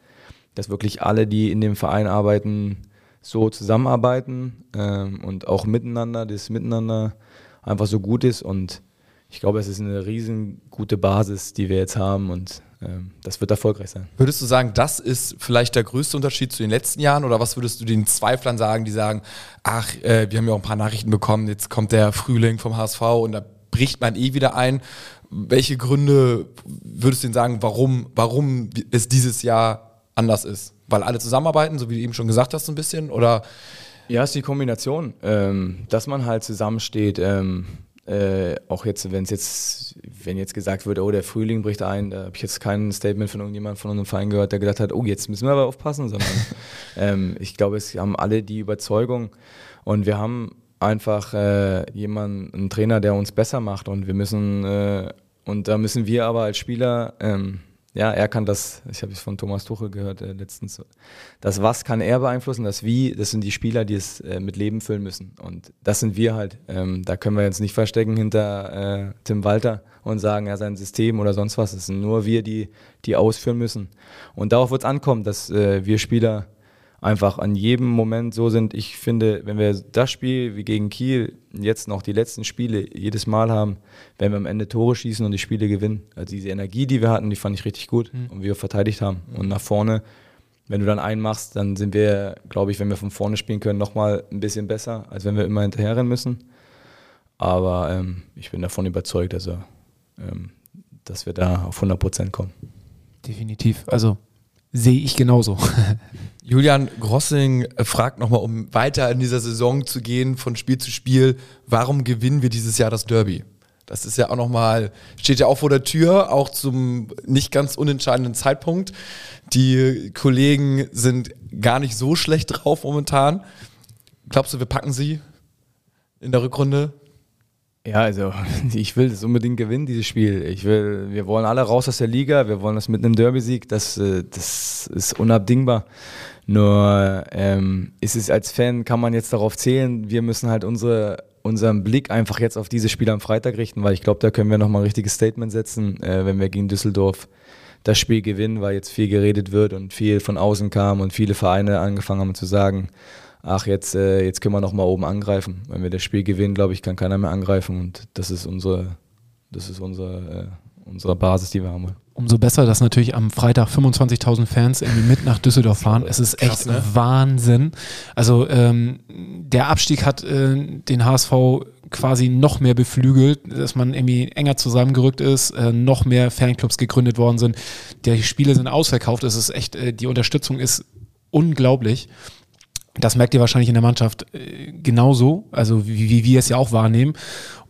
dass wirklich alle, die in dem Verein arbeiten, so zusammenarbeiten ähm, und auch miteinander, das Miteinander einfach so gut ist und ich glaube, es ist eine riesengute Basis, die wir jetzt haben und ähm, das wird erfolgreich sein. Würdest du sagen, das ist vielleicht der größte Unterschied zu den letzten Jahren oder was würdest du den Zweiflern sagen, die sagen, ach, äh, wir haben ja auch ein paar Nachrichten bekommen, jetzt kommt der Frühling vom HSV und da bricht man eh wieder ein. Welche Gründe würdest du denn sagen, warum, warum es dieses Jahr anders ist? Weil alle zusammenarbeiten, so wie du eben schon gesagt hast, so ein bisschen? Oder? Ja, es ist die Kombination, ähm, dass man halt zusammensteht. Ähm, äh, auch jetzt, wenn es jetzt, wenn jetzt gesagt wird, oh, der Frühling bricht ein, da habe ich jetzt kein Statement von irgendjemandem von unserem Verein gehört, der gedacht hat, oh, jetzt müssen wir aber aufpassen, sondern ähm, ich glaube, es haben alle die Überzeugung und wir haben einfach äh, jemanden, einen Trainer, der uns besser macht und wir müssen äh, und da müssen wir aber als Spieler ähm, ja, er kann das, ich habe es von Thomas Tuchel gehört äh, letztens, das Was kann er beeinflussen, das Wie, das sind die Spieler, die es äh, mit Leben füllen müssen. Und das sind wir halt. Ähm, da können wir jetzt nicht verstecken hinter äh, Tim Walter und sagen, ja, sein System oder sonst was. Es sind nur wir, die, die ausführen müssen. Und darauf wird es ankommen, dass äh, wir Spieler einfach an jedem Moment so sind. Ich finde, wenn wir das Spiel wie gegen Kiel jetzt noch die letzten Spiele jedes Mal haben, wenn wir am Ende Tore schießen und die Spiele gewinnen. Also diese Energie, die wir hatten, die fand ich richtig gut mhm. und wie wir verteidigt haben. Mhm. Und nach vorne, wenn du dann einen machst, dann sind wir, glaube ich, wenn wir von vorne spielen können, nochmal ein bisschen besser, als wenn wir immer hinterherrennen müssen. Aber ähm, ich bin davon überzeugt, also, ähm, dass wir da auf 100 Prozent kommen. Definitiv. Also sehe ich genauso. Julian Grossing äh, fragt nochmal, um weiter in dieser Saison zu gehen, von Spiel zu Spiel, warum gewinnen wir dieses Jahr das Derby? Das ist ja auch nochmal, steht ja auch vor der Tür, auch zum nicht ganz unentscheidenden Zeitpunkt. Die Kollegen sind gar nicht so schlecht drauf momentan. Glaubst du, wir packen sie in der Rückrunde? Ja, also ich will das unbedingt gewinnen, dieses Spiel. Ich will, wir wollen alle raus aus der Liga, wir wollen das mit einem Derby-Sieg, das, äh, das ist unabdingbar. Nur ähm, ist es als Fan, kann man jetzt darauf zählen, wir müssen halt unsere, unseren Blick einfach jetzt auf diese Spiele am Freitag richten, weil ich glaube, da können wir nochmal ein richtiges Statement setzen, äh, wenn wir gegen Düsseldorf das Spiel gewinnen, weil jetzt viel geredet wird und viel von außen kam und viele Vereine angefangen haben zu sagen, ach, jetzt, äh, jetzt können wir noch mal oben angreifen. Wenn wir das Spiel gewinnen, glaube ich, kann keiner mehr angreifen und das ist unsere, das ist unsere, äh, unsere Basis, die wir haben. Umso besser, dass natürlich am Freitag 25.000 Fans irgendwie mit nach Düsseldorf fahren. Es ist echt Krass, ne? Wahnsinn. Also ähm, der Abstieg hat äh, den HSV quasi noch mehr beflügelt, dass man irgendwie enger zusammengerückt ist, äh, noch mehr Fanclubs gegründet worden sind. Die Spiele sind ausverkauft. Es ist echt, äh, die Unterstützung ist unglaublich. Das merkt ihr wahrscheinlich in der Mannschaft äh, genauso, also wie, wie wir es ja auch wahrnehmen.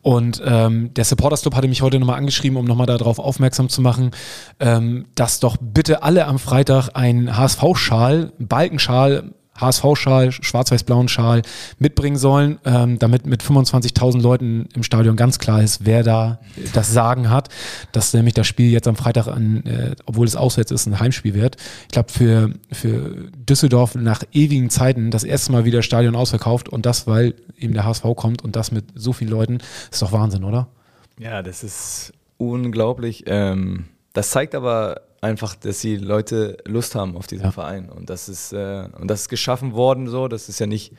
Und ähm, der Supporters Club hatte mich heute nochmal angeschrieben, um nochmal darauf aufmerksam zu machen, ähm, dass doch bitte alle am Freitag einen HSV-Schal, Balkenschal HSV-Schal, schwarz-weiß-blauen Schal mitbringen sollen, ähm, damit mit 25.000 Leuten im Stadion ganz klar ist, wer da das Sagen hat, dass nämlich das Spiel jetzt am Freitag, an, äh, obwohl es auswärts ist, ein Heimspiel wird. Ich glaube, für, für Düsseldorf nach ewigen Zeiten das erste Mal wieder Stadion ausverkauft und das, weil eben der HSV kommt und das mit so vielen Leuten, ist doch Wahnsinn, oder? Ja, das ist unglaublich. Ähm, das zeigt aber einfach, dass die Leute Lust haben auf diesen ja. Verein. Und das ist, äh, und das ist geschaffen worden so. Das ist ja nicht,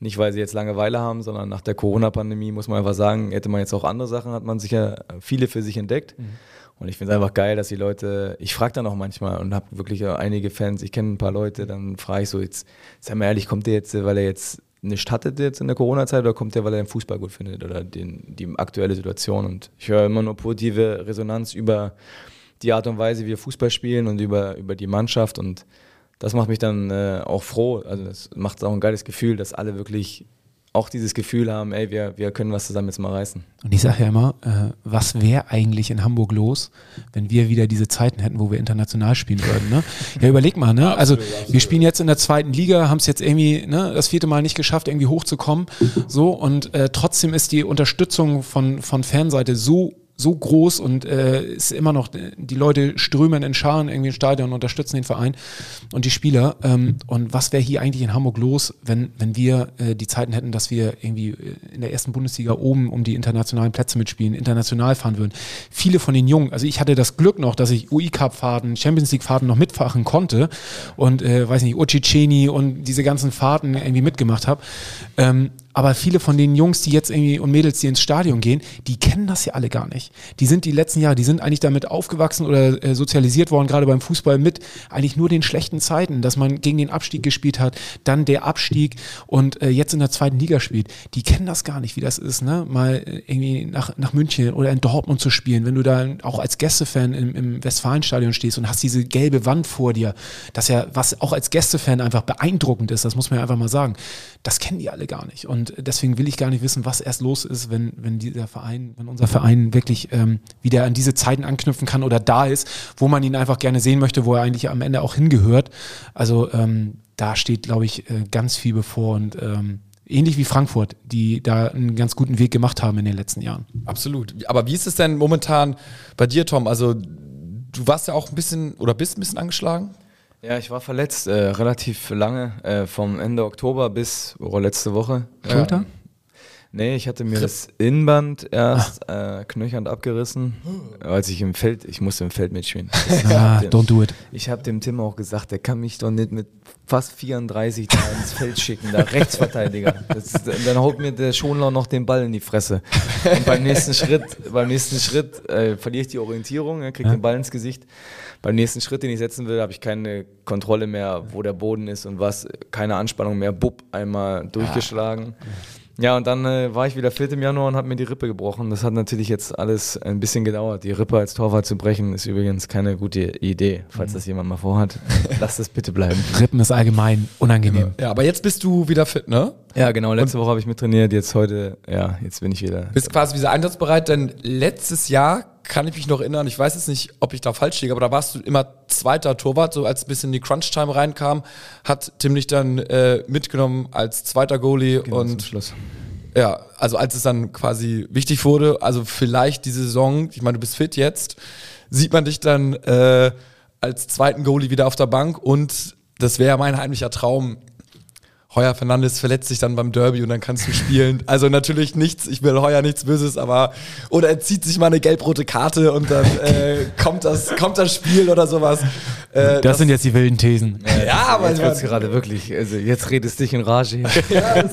nicht, weil sie jetzt Langeweile haben, sondern nach der Corona-Pandemie muss man einfach sagen, hätte man jetzt auch andere Sachen, hat man sicher viele für sich entdeckt. Mhm. Und ich finde es einfach geil, dass die Leute, ich frage dann auch manchmal und habe wirklich einige Fans, ich kenne ein paar Leute, dann frage ich so, jetzt, sei mal ehrlich, kommt der jetzt, weil er jetzt nicht hattet jetzt in der Corona-Zeit oder kommt der, weil er den Fußball gut findet oder den, die aktuelle Situation? Und ich höre immer nur positive Resonanz über die Art und Weise, wie wir Fußball spielen und über, über die Mannschaft. Und das macht mich dann äh, auch froh. Also das macht auch ein geiles Gefühl, dass alle wirklich auch dieses Gefühl haben, ey, wir, wir können was zusammen jetzt mal reißen. Und ich sage ja immer, äh, was wäre eigentlich in Hamburg los, wenn wir wieder diese Zeiten hätten, wo wir international spielen würden. Ne? Ja, überleg mal, ne? Also wir spielen jetzt in der zweiten Liga, haben es jetzt irgendwie ne, das vierte Mal nicht geschafft, irgendwie hochzukommen. So, und äh, trotzdem ist die Unterstützung von, von Fanseite so so groß und äh, ist immer noch, die Leute strömen in Scharen irgendwie ins Stadion und unterstützen den Verein und die Spieler. Ähm, und was wäre hier eigentlich in Hamburg los, wenn, wenn wir äh, die Zeiten hätten, dass wir irgendwie äh, in der ersten Bundesliga oben um die internationalen Plätze mitspielen, international fahren würden. Viele von den Jungen, also ich hatte das Glück noch, dass ich UI-Cup-Fahrten, Champions League-Fahrten noch mitfahren konnte und, äh, weiß nicht, Ociceni und diese ganzen Fahrten irgendwie mitgemacht habe. Ähm, aber viele von den Jungs, die jetzt irgendwie und Mädels, die ins Stadion gehen, die kennen das ja alle gar nicht. Die sind die letzten Jahre, die sind eigentlich damit aufgewachsen oder äh, sozialisiert worden, gerade beim Fußball mit eigentlich nur den schlechten Zeiten, dass man gegen den Abstieg gespielt hat, dann der Abstieg und äh, jetzt in der zweiten Liga spielt. Die kennen das gar nicht, wie das ist, ne? Mal äh, irgendwie nach, nach München oder in Dortmund zu spielen, wenn du da auch als Gästefan im, im Westfalenstadion stehst und hast diese gelbe Wand vor dir, das ja, was auch als Gästefan einfach beeindruckend ist, das muss man ja einfach mal sagen. Das kennen die alle gar nicht. Und und deswegen will ich gar nicht wissen, was erst los ist, wenn, wenn dieser Verein, wenn unser Verein wirklich ähm, wieder an diese Zeiten anknüpfen kann oder da ist, wo man ihn einfach gerne sehen möchte, wo er eigentlich am Ende auch hingehört. Also ähm, da steht, glaube ich, äh, ganz viel bevor und ähm, ähnlich wie Frankfurt, die da einen ganz guten Weg gemacht haben in den letzten Jahren. Absolut. Aber wie ist es denn momentan bei dir, Tom? Also du warst ja auch ein bisschen oder bist ein bisschen angeschlagen? Ja, ich war verletzt äh, relativ lange, äh, vom Ende Oktober bis oh, letzte Woche. Schulter? Ja. Nee, ich hatte mir das Innenband erst äh, knöchernd abgerissen, als ich im Feld, ich musste im Feld mitspielen. ah, dem, don't do it. Ich habe dem Tim auch gesagt, der kann mich doch nicht mit fast 34 da ins Feld schicken, da Rechtsverteidiger. Das, dann haut mir der Schonlau noch den Ball in die Fresse. Und beim nächsten Schritt, beim nächsten Schritt äh, verliere ich die Orientierung, kriege ja. den Ball ins Gesicht. Beim nächsten Schritt, den ich setzen will, habe ich keine Kontrolle mehr, wo der Boden ist und was, keine Anspannung mehr, bub, einmal durchgeschlagen. Ja. Ja, und dann äh, war ich wieder fit im Januar und habe mir die Rippe gebrochen. Das hat natürlich jetzt alles ein bisschen gedauert. Die Rippe als Torwart zu brechen, ist übrigens keine gute Idee. Falls mhm. das jemand mal vorhat, lasst es bitte bleiben. Rippen ist allgemein unangenehm. Ja, aber jetzt bist du wieder fit, ne? Ja, genau. Letzte und Woche habe ich mit trainiert. Jetzt heute, ja, jetzt bin ich wieder. Bist quasi wieder einsatzbereit, denn letztes Jahr kann ich mich noch erinnern, ich weiß jetzt nicht, ob ich da falsch liege, aber da warst du immer zweiter Torwart, so als ein bisschen die Crunch-Time reinkam, hat Tim dich dann äh, mitgenommen als zweiter Goalie genau, und Schluss. Ja, also als es dann quasi wichtig wurde, also vielleicht diese Saison, ich meine, du bist fit jetzt, sieht man dich dann äh, als zweiten Goalie wieder auf der Bank und das wäre mein heimlicher Traum, Heuer Fernandes verletzt sich dann beim Derby und dann kannst du spielen. Also natürlich nichts, ich will Heuer nichts Böses, aber oder er zieht sich mal eine gelb-rote Karte und dann äh, kommt, das, kommt das Spiel oder sowas. Äh, das, das, sind jetzt die wilden Thesen. Ja, ja aber jetzt wird's gerade wirklich, also jetzt redest dich in Rage. ja,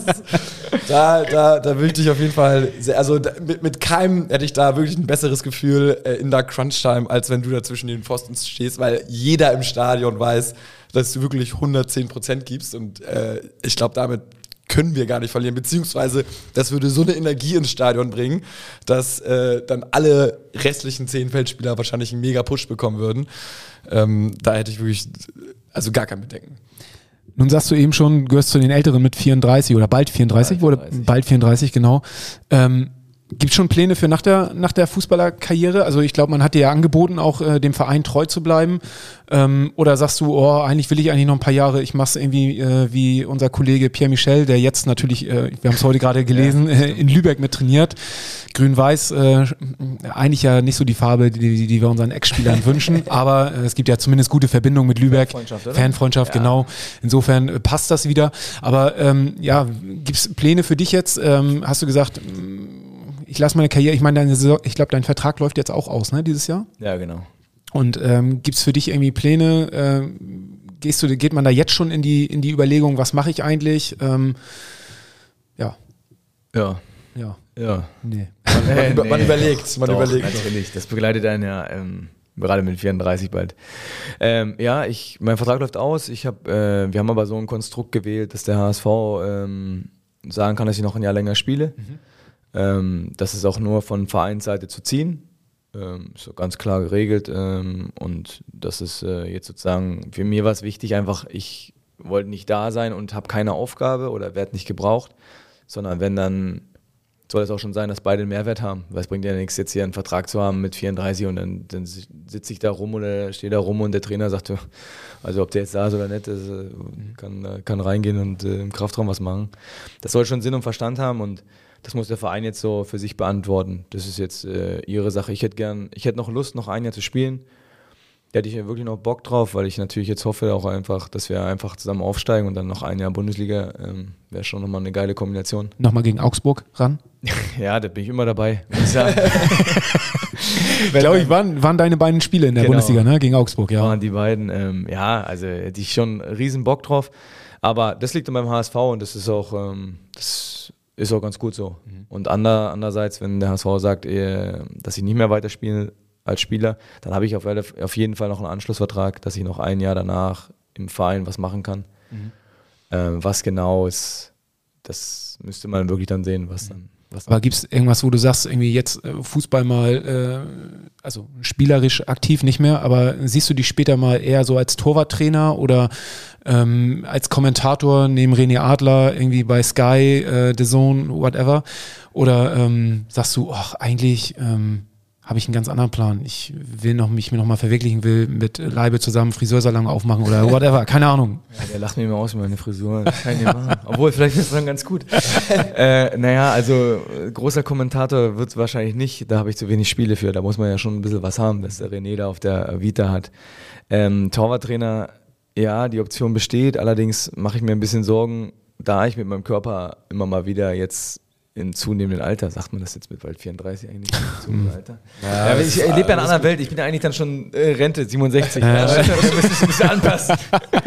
da, da, da will ich dich auf jeden Fall, sehr, also da, mit, mit keinem hätte ich da wirklich ein besseres Gefühl äh, in der Crunch-Time, als wenn du da zwischen den Pfosten stehst, weil jeder im Stadion weiß, dass du wirklich 110 Prozent gibst. Und äh, ich glaube, damit können wir gar nicht verlieren, beziehungsweise das würde so eine Energie ins Stadion bringen, dass äh, dann alle restlichen zehn Feldspieler wahrscheinlich einen mega Push bekommen würden. Ähm, da hätte ich wirklich, also gar kein Bedenken. Nun sagst du eben schon, gehörst zu den Älteren mit 34 oder bald 34, bald 34. oder bald 34, genau. Ähm, Gibt es schon Pläne für nach der, nach der Fußballerkarriere? Also ich glaube, man hat dir ja angeboten, auch äh, dem Verein treu zu bleiben. Ähm, oder sagst du, oh, eigentlich will ich eigentlich noch ein paar Jahre, ich mache es irgendwie äh, wie unser Kollege Pierre Michel, der jetzt natürlich, äh, wir haben es heute gerade gelesen, ja. äh, in Lübeck mit trainiert. Grün-Weiß, äh, eigentlich ja nicht so die Farbe, die, die wir unseren Ex-Spielern wünschen, aber äh, es gibt ja zumindest gute Verbindungen mit Lübeck. Fanfreundschaft, oder? Fanfreundschaft, ja. genau. Insofern äh, passt das wieder. Aber ähm, ja, gibt es Pläne für dich jetzt? Ähm, hast du gesagt, ich lasse meine Karriere, ich meine, ich glaube, dein Vertrag läuft jetzt auch aus, ne, dieses Jahr? Ja, genau. Und ähm, gibt es für dich irgendwie Pläne? Äh, gehst du, geht man da jetzt schon in die, in die Überlegung, was mache ich eigentlich? Ähm, ja. Ja. Ja. Ja. Nee. Man, man, nee. man überlegt, man Doch, überlegt. Natürlich, das begleitet einen ja ähm, gerade mit 34 bald. Ähm, ja, ich, mein Vertrag läuft aus. Ich hab, äh, wir haben aber so ein Konstrukt gewählt, dass der HSV ähm, sagen kann, dass ich noch ein Jahr länger spiele. Mhm. Ähm, das ist auch nur von Vereinsseite zu ziehen. Ähm, so ganz klar geregelt. Ähm, und das ist äh, jetzt sozusagen, für mich war es wichtig, einfach, ich wollte nicht da sein und habe keine Aufgabe oder werde nicht gebraucht, sondern wenn dann soll es auch schon sein, dass beide einen Mehrwert haben. Weil es bringt ja nichts, jetzt hier einen Vertrag zu haben mit 34 und dann, dann sitze ich da rum oder stehe da rum und der Trainer sagt, also ob der jetzt da ist oder nicht, das, äh, kann, äh, kann reingehen und äh, im Kraftraum was machen. Das soll schon Sinn und Verstand haben und das muss der Verein jetzt so für sich beantworten. Das ist jetzt äh, ihre Sache. Ich hätte gern, ich hätte noch Lust, noch ein Jahr zu spielen. Da hätte ich ja wirklich noch Bock drauf, weil ich natürlich jetzt hoffe auch einfach, dass wir einfach zusammen aufsteigen und dann noch ein Jahr Bundesliga ähm, wäre schon nochmal eine geile Kombination. Nochmal gegen Augsburg ran? ja, da bin ich immer dabei, ich glaube ich, waren, waren deine beiden Spiele in der genau. Bundesliga, ne? Gegen Augsburg, ja. Waren die beiden, ähm, ja, also hätte ich schon riesen Bock drauf. Aber das liegt dann beim HSV und das ist auch, ähm, das ist auch ganz gut so. Mhm. Und ander, andererseits, wenn der HSV sagt, eh, dass ich nicht mehr weiterspiele als Spieler, dann habe ich auf, auf, jeden Fall noch einen Anschlussvertrag, dass ich noch ein Jahr danach im Verein was machen kann. Mhm. Ähm, was genau ist, das müsste man wirklich dann sehen, was dann. Was Aber gibt es irgendwas, wo du sagst, irgendwie jetzt äh, Fußball mal, äh, also spielerisch aktiv nicht mehr, aber siehst du dich später mal eher so als Torwarttrainer oder ähm, als Kommentator neben René Adler irgendwie bei Sky, äh, The Zone, whatever? Oder ähm, sagst du, ach, eigentlich ähm, habe ich einen ganz anderen Plan. Ich will noch, mich mir noch mal verwirklichen will, mit Leibe zusammen Friseursalon aufmachen oder whatever. Keine Ahnung. Ja, der lacht mir immer aus, meine Frisur. Obwohl, vielleicht ist es dann ganz gut. äh, naja, also großer Kommentator wird es wahrscheinlich nicht. Da habe ich zu wenig Spiele für. Da muss man ja schon ein bisschen was haben, dass der René da auf der Vita hat. Ähm, Torwarttrainer ja, die Option besteht. Allerdings mache ich mir ein bisschen Sorgen, da ich mit meinem Körper immer mal wieder jetzt in zunehmendem Alter, sagt man das jetzt mit bald 34 eigentlich? Zunehmendem Alter. Ja, ja, ich, ich lebe ja in einer anderen Welt. Ich bin ja eigentlich dann schon äh, Rente, 67. Ja. Ja, da muss ich ein bisschen anpassen.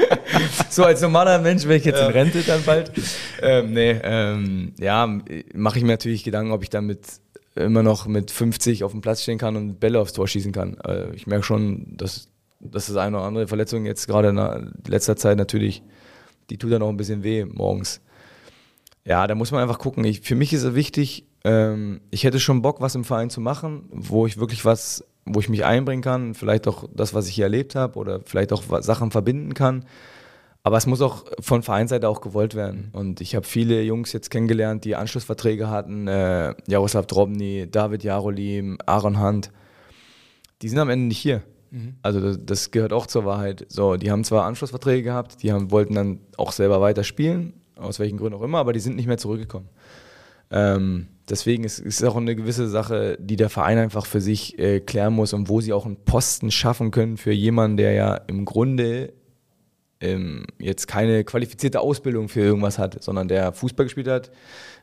so als normaler Mensch wäre ich jetzt in Rente dann bald. Ähm, nee, ähm, ja, mache ich mir natürlich Gedanken, ob ich damit immer noch mit 50 auf dem Platz stehen kann und Bälle aufs Tor schießen kann. Äh, ich merke schon, dass das ist eine oder andere Verletzung jetzt gerade in letzter Zeit natürlich, die tut dann auch ein bisschen weh morgens. Ja, da muss man einfach gucken. Ich, für mich ist es wichtig, ähm, ich hätte schon Bock, was im Verein zu machen, wo ich wirklich was, wo ich mich einbringen kann, vielleicht auch das, was ich hier erlebt habe oder vielleicht auch Sachen verbinden kann. Aber es muss auch von Vereinsseite auch gewollt werden. Und ich habe viele Jungs jetzt kennengelernt, die Anschlussverträge hatten. Äh, Jaroslav Drobny, David Jarolim, Aaron Hunt. Die sind am Ende nicht hier. Mhm. Also das, das, gehört auch zur Wahrheit. So, die haben zwar Anschlussverträge gehabt, die haben, wollten dann auch selber weiter spielen, aus welchen Gründen auch immer, aber die sind nicht mehr zurückgekommen. Ähm, deswegen ist es auch eine gewisse Sache, die der Verein einfach für sich äh, klären muss und wo sie auch einen Posten schaffen können für jemanden, der ja im Grunde ähm, jetzt keine qualifizierte Ausbildung für irgendwas hat, sondern der Fußball gespielt hat,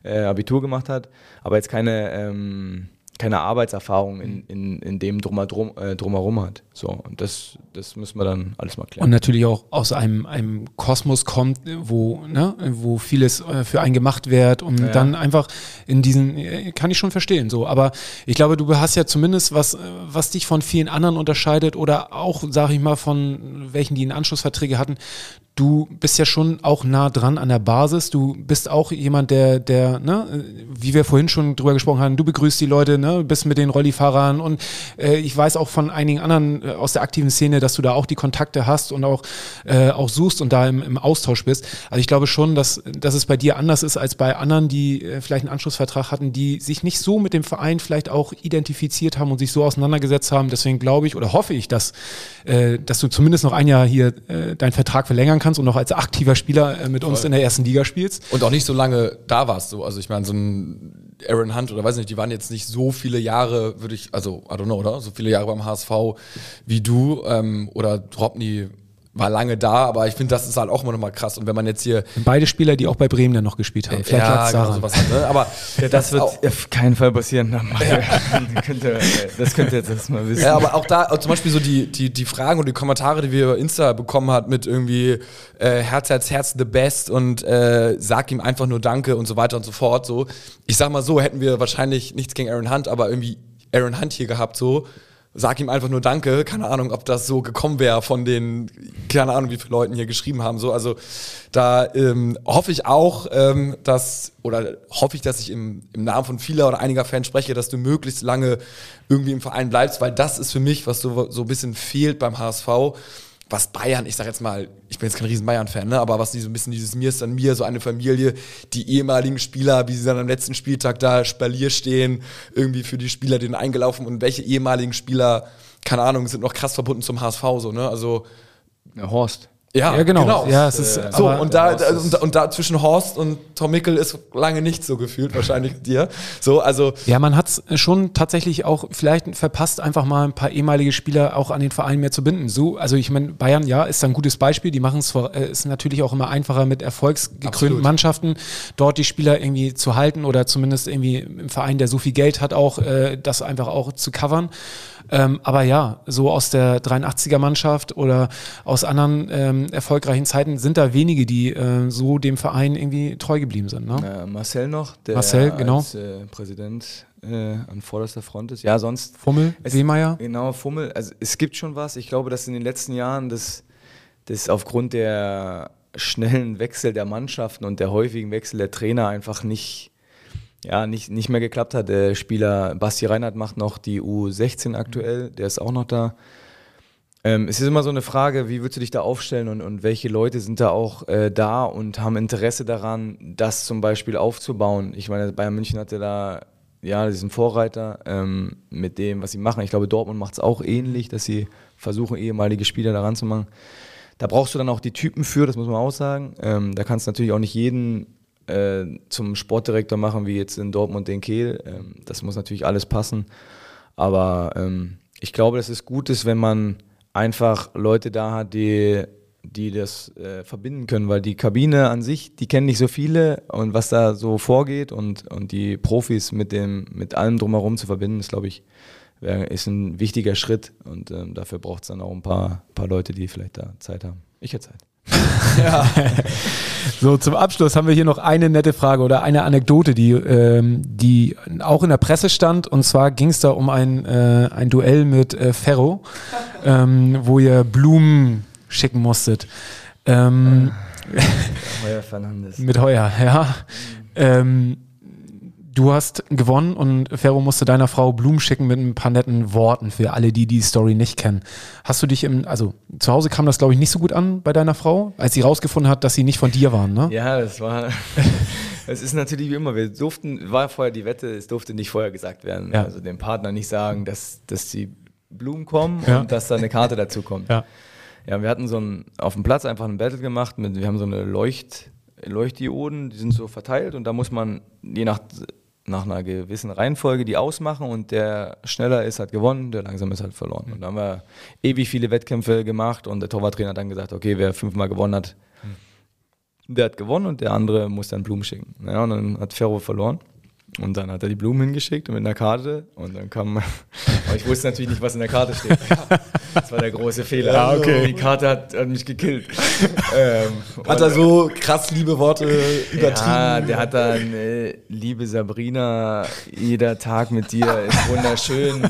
äh, Abitur gemacht hat, aber jetzt keine ähm, keine Arbeitserfahrung in, in, in dem drumherum, äh, drumherum hat. So, und das, das müssen wir dann alles mal klären. Und natürlich auch aus einem, einem Kosmos kommt, wo, ne, wo vieles äh, für einen gemacht wird und Ja. dann einfach in diesen, äh, kann ich schon verstehen, so. Aber ich glaube, du hast ja zumindest was, was dich von vielen anderen unterscheidet oder auch, sag ich mal, von welchen, die einen Anschlussverträge hatten. Du bist ja schon auch nah dran an der Basis. Du bist auch jemand, der, der, ne, wie wir vorhin schon drüber gesprochen haben, du begrüßt die Leute, ne, bist mit den Rollifahrern und äh, ich weiß auch von einigen anderen äh, aus der aktiven Szene, dass du da auch die Kontakte hast und auch, äh, auch suchst und da im, im Austausch bist. Also ich glaube schon, dass, dass es bei dir anders ist als bei anderen, die äh, vielleicht einen Anschlussvertrag hatten, die sich nicht so mit dem Verein vielleicht auch identifiziert haben und sich so auseinandergesetzt haben. Deswegen glaube ich oder hoffe ich, dass, äh, dass du zumindest noch ein Jahr hier äh, deinen Vertrag verlängern kannst und noch als aktiver Spieler äh, mit uns in der ersten Liga spielst. Und auch nicht so lange da warst. So. Also ich meine, so ein Aaron Hunt oder weiß nicht, die waren jetzt nicht so viele Jahre, würde ich, also I don't know, oder? So viele Jahre beim HSV wie du. Ähm, oder Dropney war lange da, aber ich finde, das ist halt auch immer noch mal krass. Und wenn man jetzt hier Beide Spieler, die auch bei Bremen dann noch gespielt haben. Vielleicht lag's genau daran. sowas hat, ne? Aber das wird auch, auf keinen Fall passieren. Das könnt ihr, das könnt ihr jetzt erstmal wissen. Ja, aber auch da, auch zum Beispiel so die, die, die Fragen und die Kommentare, die wir über Insta bekommen hat mit irgendwie äh, Herz, Herz, Herz, the best und äh, sag ihm einfach nur Danke und so weiter und so fort. So, ich sag mal so, hätten wir wahrscheinlich nichts gegen Aaron Hunt, aber irgendwie Aaron Hunt hier gehabt, so. Sag ihm einfach nur Danke. Keine Ahnung, ob das so gekommen wäre von den, keine Ahnung, wie viele Leuten hier geschrieben haben. So, also da ähm, hoffe ich auch, ähm, dass, oder hoffe ich, dass ich im, im Namen von vieler oder einiger Fans spreche, dass du möglichst lange irgendwie im Verein bleibst, weil das ist für mich, was so, so ein bisschen fehlt beim HSV. Was Bayern, ich sag jetzt mal, ich bin jetzt kein riesen Bayern-Fan, ne, aber was die so ein bisschen dieses Mir ist dann mir, so eine Familie, die ehemaligen Spieler, wie sie dann am letzten Spieltag da Spalier stehen, irgendwie für die Spieler den eingelaufen und welche ehemaligen Spieler, keine Ahnung, sind noch krass verbunden zum HSV, so, ne, also, Ja, Horst. Ja, Ja, genau. Ja, es ist, so, aber- und da, und, da- und da zwischen Horst und Tom Mickel ist lange nicht so gefühlt, wahrscheinlich dir. So, also, Ja, man hat es schon tatsächlich auch vielleicht verpasst, einfach mal ein paar ehemalige Spieler auch an den Verein mehr zu binden. So, also ich meine, Bayern, ja, ist ein gutes Beispiel. Die machen es vor, äh, ist natürlich auch immer einfacher mit erfolgsgekrönten Absolut. Mannschaften, dort die Spieler irgendwie zu halten oder zumindest irgendwie im Verein, der so viel Geld hat, auch äh, das einfach auch zu covern. Ähm, aber ja, so aus der 83er Mannschaft oder aus anderen ähm, erfolgreichen Zeiten sind da wenige, die äh, so dem Verein irgendwie treu geblieben sind. Ne? Äh, Marcel noch, der Marcel, genau. als äh, Präsident äh, an vorderster Front ist. Ja, sonst Fummel, Es- Wehmeier. Genau, Fummel. Also es gibt schon was. Ich glaube, dass in den letzten Jahren das, das aufgrund der schnellen Wechsel der Mannschaften und der häufigen Wechsel der Trainer einfach nicht, ja, nicht, nicht mehr geklappt hat. Der Spieler Basti Reinhardt macht noch die U16 aktuell, der ist auch noch da. Ähm, es ist immer so eine Frage, wie würdest du dich da aufstellen und, und welche Leute sind da auch äh, da und haben Interesse daran, das zum Beispiel aufzubauen. Ich meine, Bayern München hatte da ja diesen Vorreiter ähm, mit dem, was sie machen. Ich glaube, Dortmund macht es auch ähnlich, dass sie versuchen, ehemalige Spieler daran zu machen. Da brauchst du dann auch die Typen für, das muss man auch sagen. Ähm, da kannst du natürlich auch nicht jeden äh, zum Sportdirektor machen, wie jetzt in Dortmund den Kehl. Ähm, das muss natürlich alles passen. Aber ähm, ich glaube, dass es gut ist, wenn man einfach Leute da hat, die, die das äh, verbinden können, weil die Kabine an sich, die kennen nicht so viele und was da so vorgeht und, und die Profis mit, dem, mit allem drumherum zu verbinden, ist, glaube ich, wär, ist ein wichtiger Schritt und ähm, dafür braucht es dann auch ein paar, paar Leute, die vielleicht da Zeit haben. Ich hätte Zeit. So, zum Abschluss haben wir hier noch eine nette Frage oder eine Anekdote, die, ähm, die auch in der Presse stand. Und zwar ging es da um ein, äh, ein Duell mit äh, Ferro, ähm, wo ihr Blumen schicken musstet. Ähm, Heuer Fernandes. mit Heuer, ja. Ähm, du hast gewonnen und Ferro musste deiner Frau Blumen schicken mit ein paar netten Worten für alle, die die Story nicht kennen. Hast du dich im, also zu Hause kam das glaube ich nicht so gut an bei deiner Frau, als sie rausgefunden hat, dass sie nicht von dir waren, ne? Ja, das war. Es ist natürlich wie immer, wir durften, war vorher die Wette, es durfte nicht vorher gesagt werden. Ja. Also dem Partner nicht sagen, dass, dass die Blumen kommen Ja. und dass da eine Karte dazu kommt. Ja. Ja, wir hatten so ein, auf dem Platz einfach ein Battle gemacht, mit, wir haben so eine Leucht, Leuchtdioden, die sind so verteilt und da muss man je nach, nach einer gewissen Reihenfolge die ausmachen und der schneller ist, hat gewonnen, der langsam ist, hat verloren. Und da haben wir ewig viele Wettkämpfe gemacht und der Torwarttrainer hat dann gesagt, okay, wer fünfmal gewonnen hat, der hat gewonnen und der andere muss dann Blumen schicken. Ja, und dann hat Ferro verloren. Und dann hat er die Blumen hingeschickt mit einer Karte und dann kam, aber ich wusste natürlich nicht, was in der Karte steht. Das war der große Fehler. Ja, okay. Die Karte hat, hat mich gekillt. ähm, Hat er so krass liebe Worte übertrieben? ja, der hat dann, äh, liebe Sabrina, jeder Tag mit dir ist wunderschön.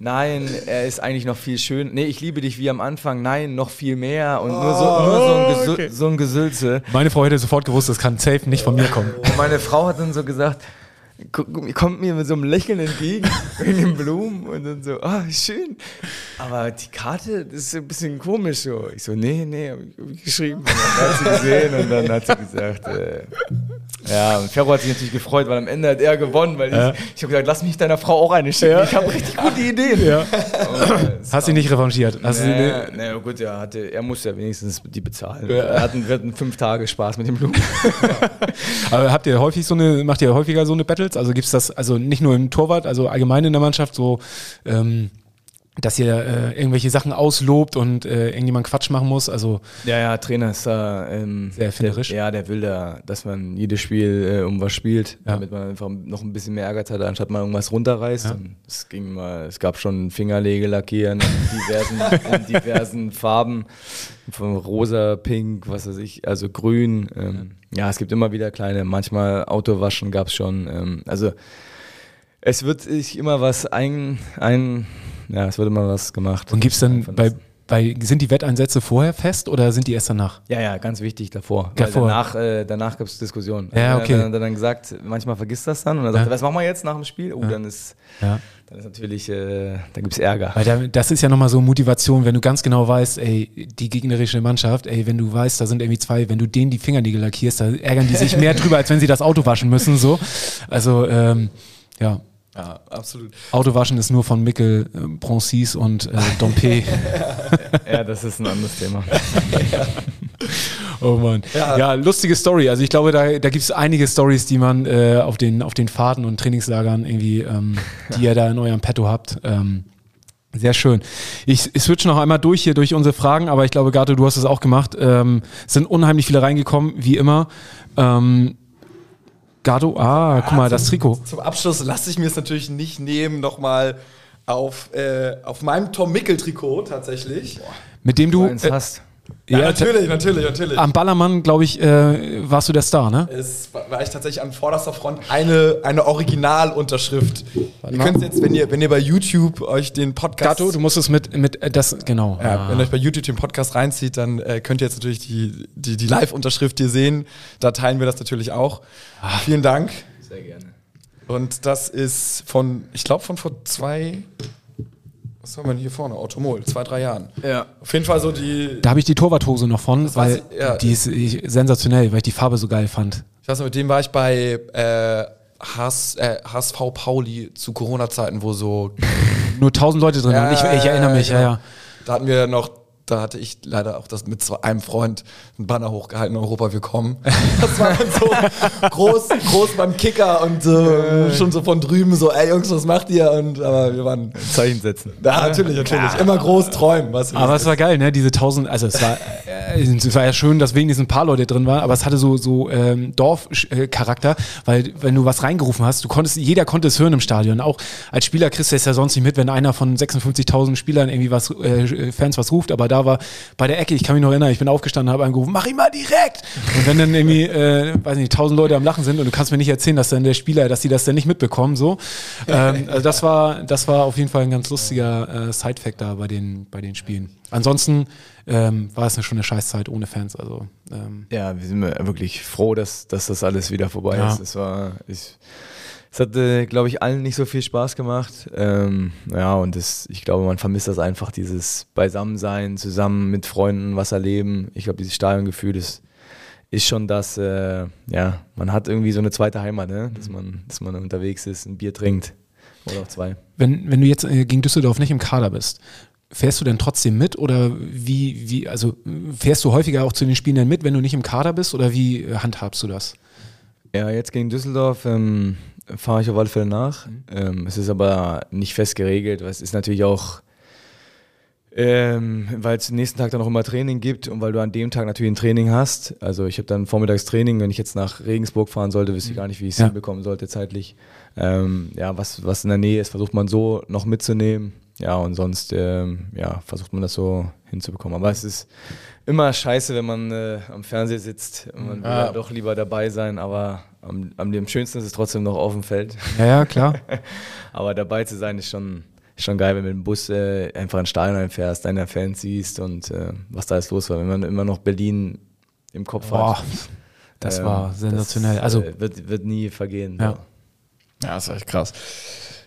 Nein, er ist eigentlich noch viel schön. Nee, ich liebe dich wie am Anfang. Nein, noch viel mehr. Und nur so, nur so, ein, Gesü so ein Gesülze. Meine Frau hätte sofort gewusst, das kann safe nicht von mir kommen. Und meine Frau hat dann so gesagt, kommt mir mit so einem Lächeln entgegen, wegen den Blumen und dann so, ah, schön. Aber die Karte, das ist ein bisschen komisch so. Ich so, nee, nee, hab ich geschrieben. Und dann hat sie gesehen und dann hat sie gesagt, äh, ja, und Ferro hat sich natürlich gefreut, weil am Ende hat er gewonnen, weil ich, ich habe gesagt, lass mich deiner Frau auch eine schicken. Ich habe richtig gute Ideen. Ja. Äh, es Hast dich nicht revanchiert? Hast du, Nee, nee, gut, er, hatte, er musste ja wenigstens die bezahlen. Wir, hatten, wir hatten fünf Tage Spaß mit den Blumen. aber habt ihr häufig so eine, macht ihr häufiger so eine Battles? Also gibt's das, also nicht nur im Torwart, also allgemein in der Mannschaft so, ähm, dass ihr äh, irgendwelche Sachen auslobt und äh, irgendjemand Quatsch machen muss? Also Ja, ja, Trainer ist da ähm, Sehr erfinderisch. Der, ja, der will da, dass man jedes Spiel äh, um was spielt, Ja. damit man einfach noch ein bisschen mehr Ärger hat, anstatt man irgendwas runterreißt. Und es ging mal, es gab schon Fingerlegelackieren in diversen, in diversen Farben, von rosa, pink, was weiß ich, also grün. Ähm, ja, es gibt immer wieder kleine, manchmal Autowaschen gab es schon. Ähm, also es wird sich immer was ein, ein, ja, es wird immer was gemacht. und gibt's dann Von bei, bei, sind die Wetteinsätze vorher fest oder sind die erst danach? Ja, ja, ganz wichtig davor. Davor. Danach, äh, danach gab es Diskussionen. Ja, Also, okay. Dann hat er dann gesagt, manchmal vergisst das dann und dann sagt Ja. er, was machen wir jetzt nach dem Spiel? Oh, dann ist, Ja. dann ist natürlich, äh, da gibt es Ärger. Weil da, das ist ja nochmal so Motivation, wenn du ganz genau weißt, ey, die gegnerische Mannschaft, ey, wenn du weißt, da sind irgendwie zwei, wenn du denen die Fingernägel lackierst, da ärgern die sich mehr drüber, als wenn sie das Auto waschen müssen, so. Also, ähm, ja. Ja, absolut. Autowaschen ist nur von Mikkel, äh, Broncis und äh, Dompe. Ja, das ist ein anderes Thema. oh Mann. Ja. Ja. lustige Story. Also ich glaube, da, da gibt es einige Stories, die man äh, auf, den, auf den Fahrten und Trainingslagern irgendwie, ähm, die ihr da in eurem Petto habt. Ähm, sehr schön. Ich, ich switch noch einmal durch hier durch unsere Fragen, aber ich glaube, Gato, du hast es auch gemacht. Ähm, es sind unheimlich viele reingekommen, wie immer. Ähm, Gato, ah, guck mal, das Trikot. Zum Abschluss lasse ich mir es natürlich nicht nehmen, nochmal auf, äh, auf meinem Tom Mickel-Trikot tatsächlich. Mit dem du. eins Äh, hast. Ja, ja, natürlich, natürlich, natürlich. am Ballermann, glaube ich, äh, warst du der Star, ne? Es war, ich tatsächlich an vorderster Front eine, eine Originalunterschrift. Ihr könnt jetzt, wenn ihr, wenn ihr bei YouTube euch den Podcast. Gato, du musst es mit, mit äh, das, genau. ja, Ah. wenn ihr euch bei YouTube den Podcast reinzieht, dann äh, könnt ihr jetzt natürlich die, die, die Live-Unterschrift hier sehen. Da teilen wir das natürlich auch. Vielen Dank. Sehr gerne. Und das ist von, ich glaube, von vor zwei. Was haben wir denn hier vorne? Automol, zwei, drei Jahren. Ja. Auf jeden Fall so die. Da habe ich die Torwarthose noch von, weil ich, ja. die ist ich, sensationell, weil ich die Farbe so geil fand. Ich weiß noch, mit dem war ich bei äh, HS, äh, HSV Pauli zu Corona-Zeiten, wo so. Nur tausend Leute drin und ich, ich erinnere mich, ja, genau. ja. Da hatten wir noch. Da hatte ich leider auch das mit zwei- einem Freund ein Banner hochgehalten, Europa willkommen. Das war dann so groß, groß beim Kicker und so, schon so von drüben so, ey Jungs, was macht ihr? Und aber wir waren. Zeichen setzen. Ja, natürlich, natürlich. Immer groß träumen. Wie Aber es war geil, ne? Diese tausend, also es war, äh, es war ja schön, dass wenigstens ein paar Leute drin waren, aber es hatte so so ähm, Dorfcharakter, weil wenn du was reingerufen hast, du konntest, jeder konnte es hören im Stadion. Auch als Spieler kriegst du es ja sonst nicht mit, wenn einer von 56.000 Spielern irgendwie was äh, Fans was ruft, aber da war bei der Ecke, ich kann mich noch erinnern, ich bin aufgestanden, habe angerufen, mach ihn mal direkt. Und wenn dann irgendwie, äh, weiß nicht, tausend Leute am Lachen sind und du kannst mir nicht erzählen, dass dann der Spieler, dass die das dann nicht mitbekommen, so. Ähm, also das war, das war auf jeden Fall ein ganz lustiger äh, Side-Fact da bei den, bei den Spielen. Ansonsten ähm, war es eine, schon eine Scheißzeit ohne Fans. Also ähm, Ja, wir sind wirklich froh, dass, dass das alles wieder vorbei Ja. ist. Es war, ich, es hat, äh, glaube ich, allen nicht so viel Spaß gemacht. Ähm, ja, und das, ich glaube, man vermisst das einfach, dieses Beisammensein, zusammen mit Freunden was erleben. Ich glaube, dieses Stadiongefühl, das ist schon das, äh, ja, man hat irgendwie so eine zweite Heimat, ne? dass, man, dass man unterwegs ist, ein Bier trinkt oder auch zwei. wenn, wenn du jetzt äh, gegen Düsseldorf nicht im Kader bist, fährst du denn trotzdem mit oder wie, wie, also äh, fährst du häufiger auch zu den Spielen dann mit, wenn du nicht im Kader bist oder wie äh, handhabst du das? Ja, jetzt gegen Düsseldorf ähm, fahre ich auf alle Fälle nach. Ähm, es ist aber nicht fest geregelt, weil es ist natürlich auch Ähm, weil es nächsten Tag dann auch immer Training gibt und weil du an dem Tag natürlich ein Training hast. Also ich habe dann vormittags Training, wenn ich jetzt nach Regensburg fahren sollte, wüsste ich gar nicht, wie ich es Ja. hinbekommen sollte zeitlich. Ähm, ja, was, was in der Nähe ist, versucht man so noch mitzunehmen. Ja, und sonst ähm, ja, versucht man das so hinzubekommen. Aber es ist immer scheiße, wenn man äh, am Fernseher sitzt. Man will ja doch lieber dabei sein, aber am, am, am schönsten ist es trotzdem noch auf dem Feld. Ja, ja, klar. Aber dabei zu sein ist schon, schon geil, wenn du mit dem Bus äh, einfach in Stadion einfährst, deine Fans siehst und äh, was da jetzt los war. Wenn man immer noch Berlin im Kopf Boah, hat. das ähm, war sensationell. Das, Also, äh, wird, wird nie vergehen. Ja. Ja, das ist echt krass.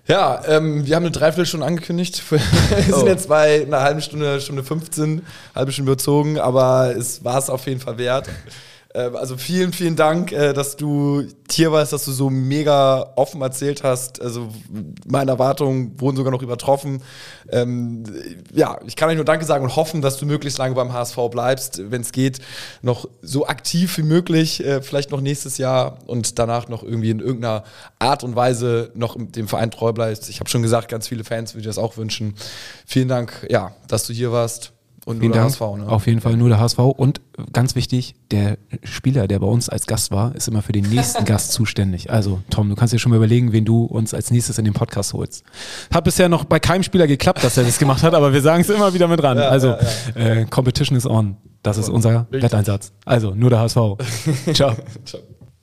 Ja, ähm, wir haben eine Dreiviertelstunde angekündigt. wir sind Oh. jetzt bei einer halben Stunde, Stunde 15, halbe Stunde überzogen, aber es war es auf jeden Fall wert. Ähm, also vielen, vielen Dank, äh, dass du hier warst, dass du so mega offen erzählt hast. Also meine Erwartungen wurden sogar noch übertroffen. Ähm, ja, ich kann euch nur Danke sagen und hoffen, dass du möglichst lange beim HSV bleibst, wenn es geht, noch so aktiv wie möglich, äh, vielleicht noch nächstes Jahr und danach noch irgendwie in irgendeiner Art und Weise noch dem Verein treu bleibst. Ich habe schon gesagt, ganz viele Fans würde ich das auch wünschen. Vielen Dank, ja, dass du hier warst. Und vielen nur der Dank. HSV, ne? Auf jeden Fall nur der HSV. Und ganz wichtig, der Spieler, der bei uns als Gast war, ist immer für den nächsten Gast zuständig. Also, Tom, du kannst dir schon mal überlegen, wen du uns als nächstes in den Podcast holst. Hat bisher noch bei keinem Spieler geklappt, dass er das gemacht hat, aber wir sagen es immer wieder mit ran. also, Äh, Competition is on. Das ist unser Wetteinsatz. Also, nur der HSV. Ciao. Ciao.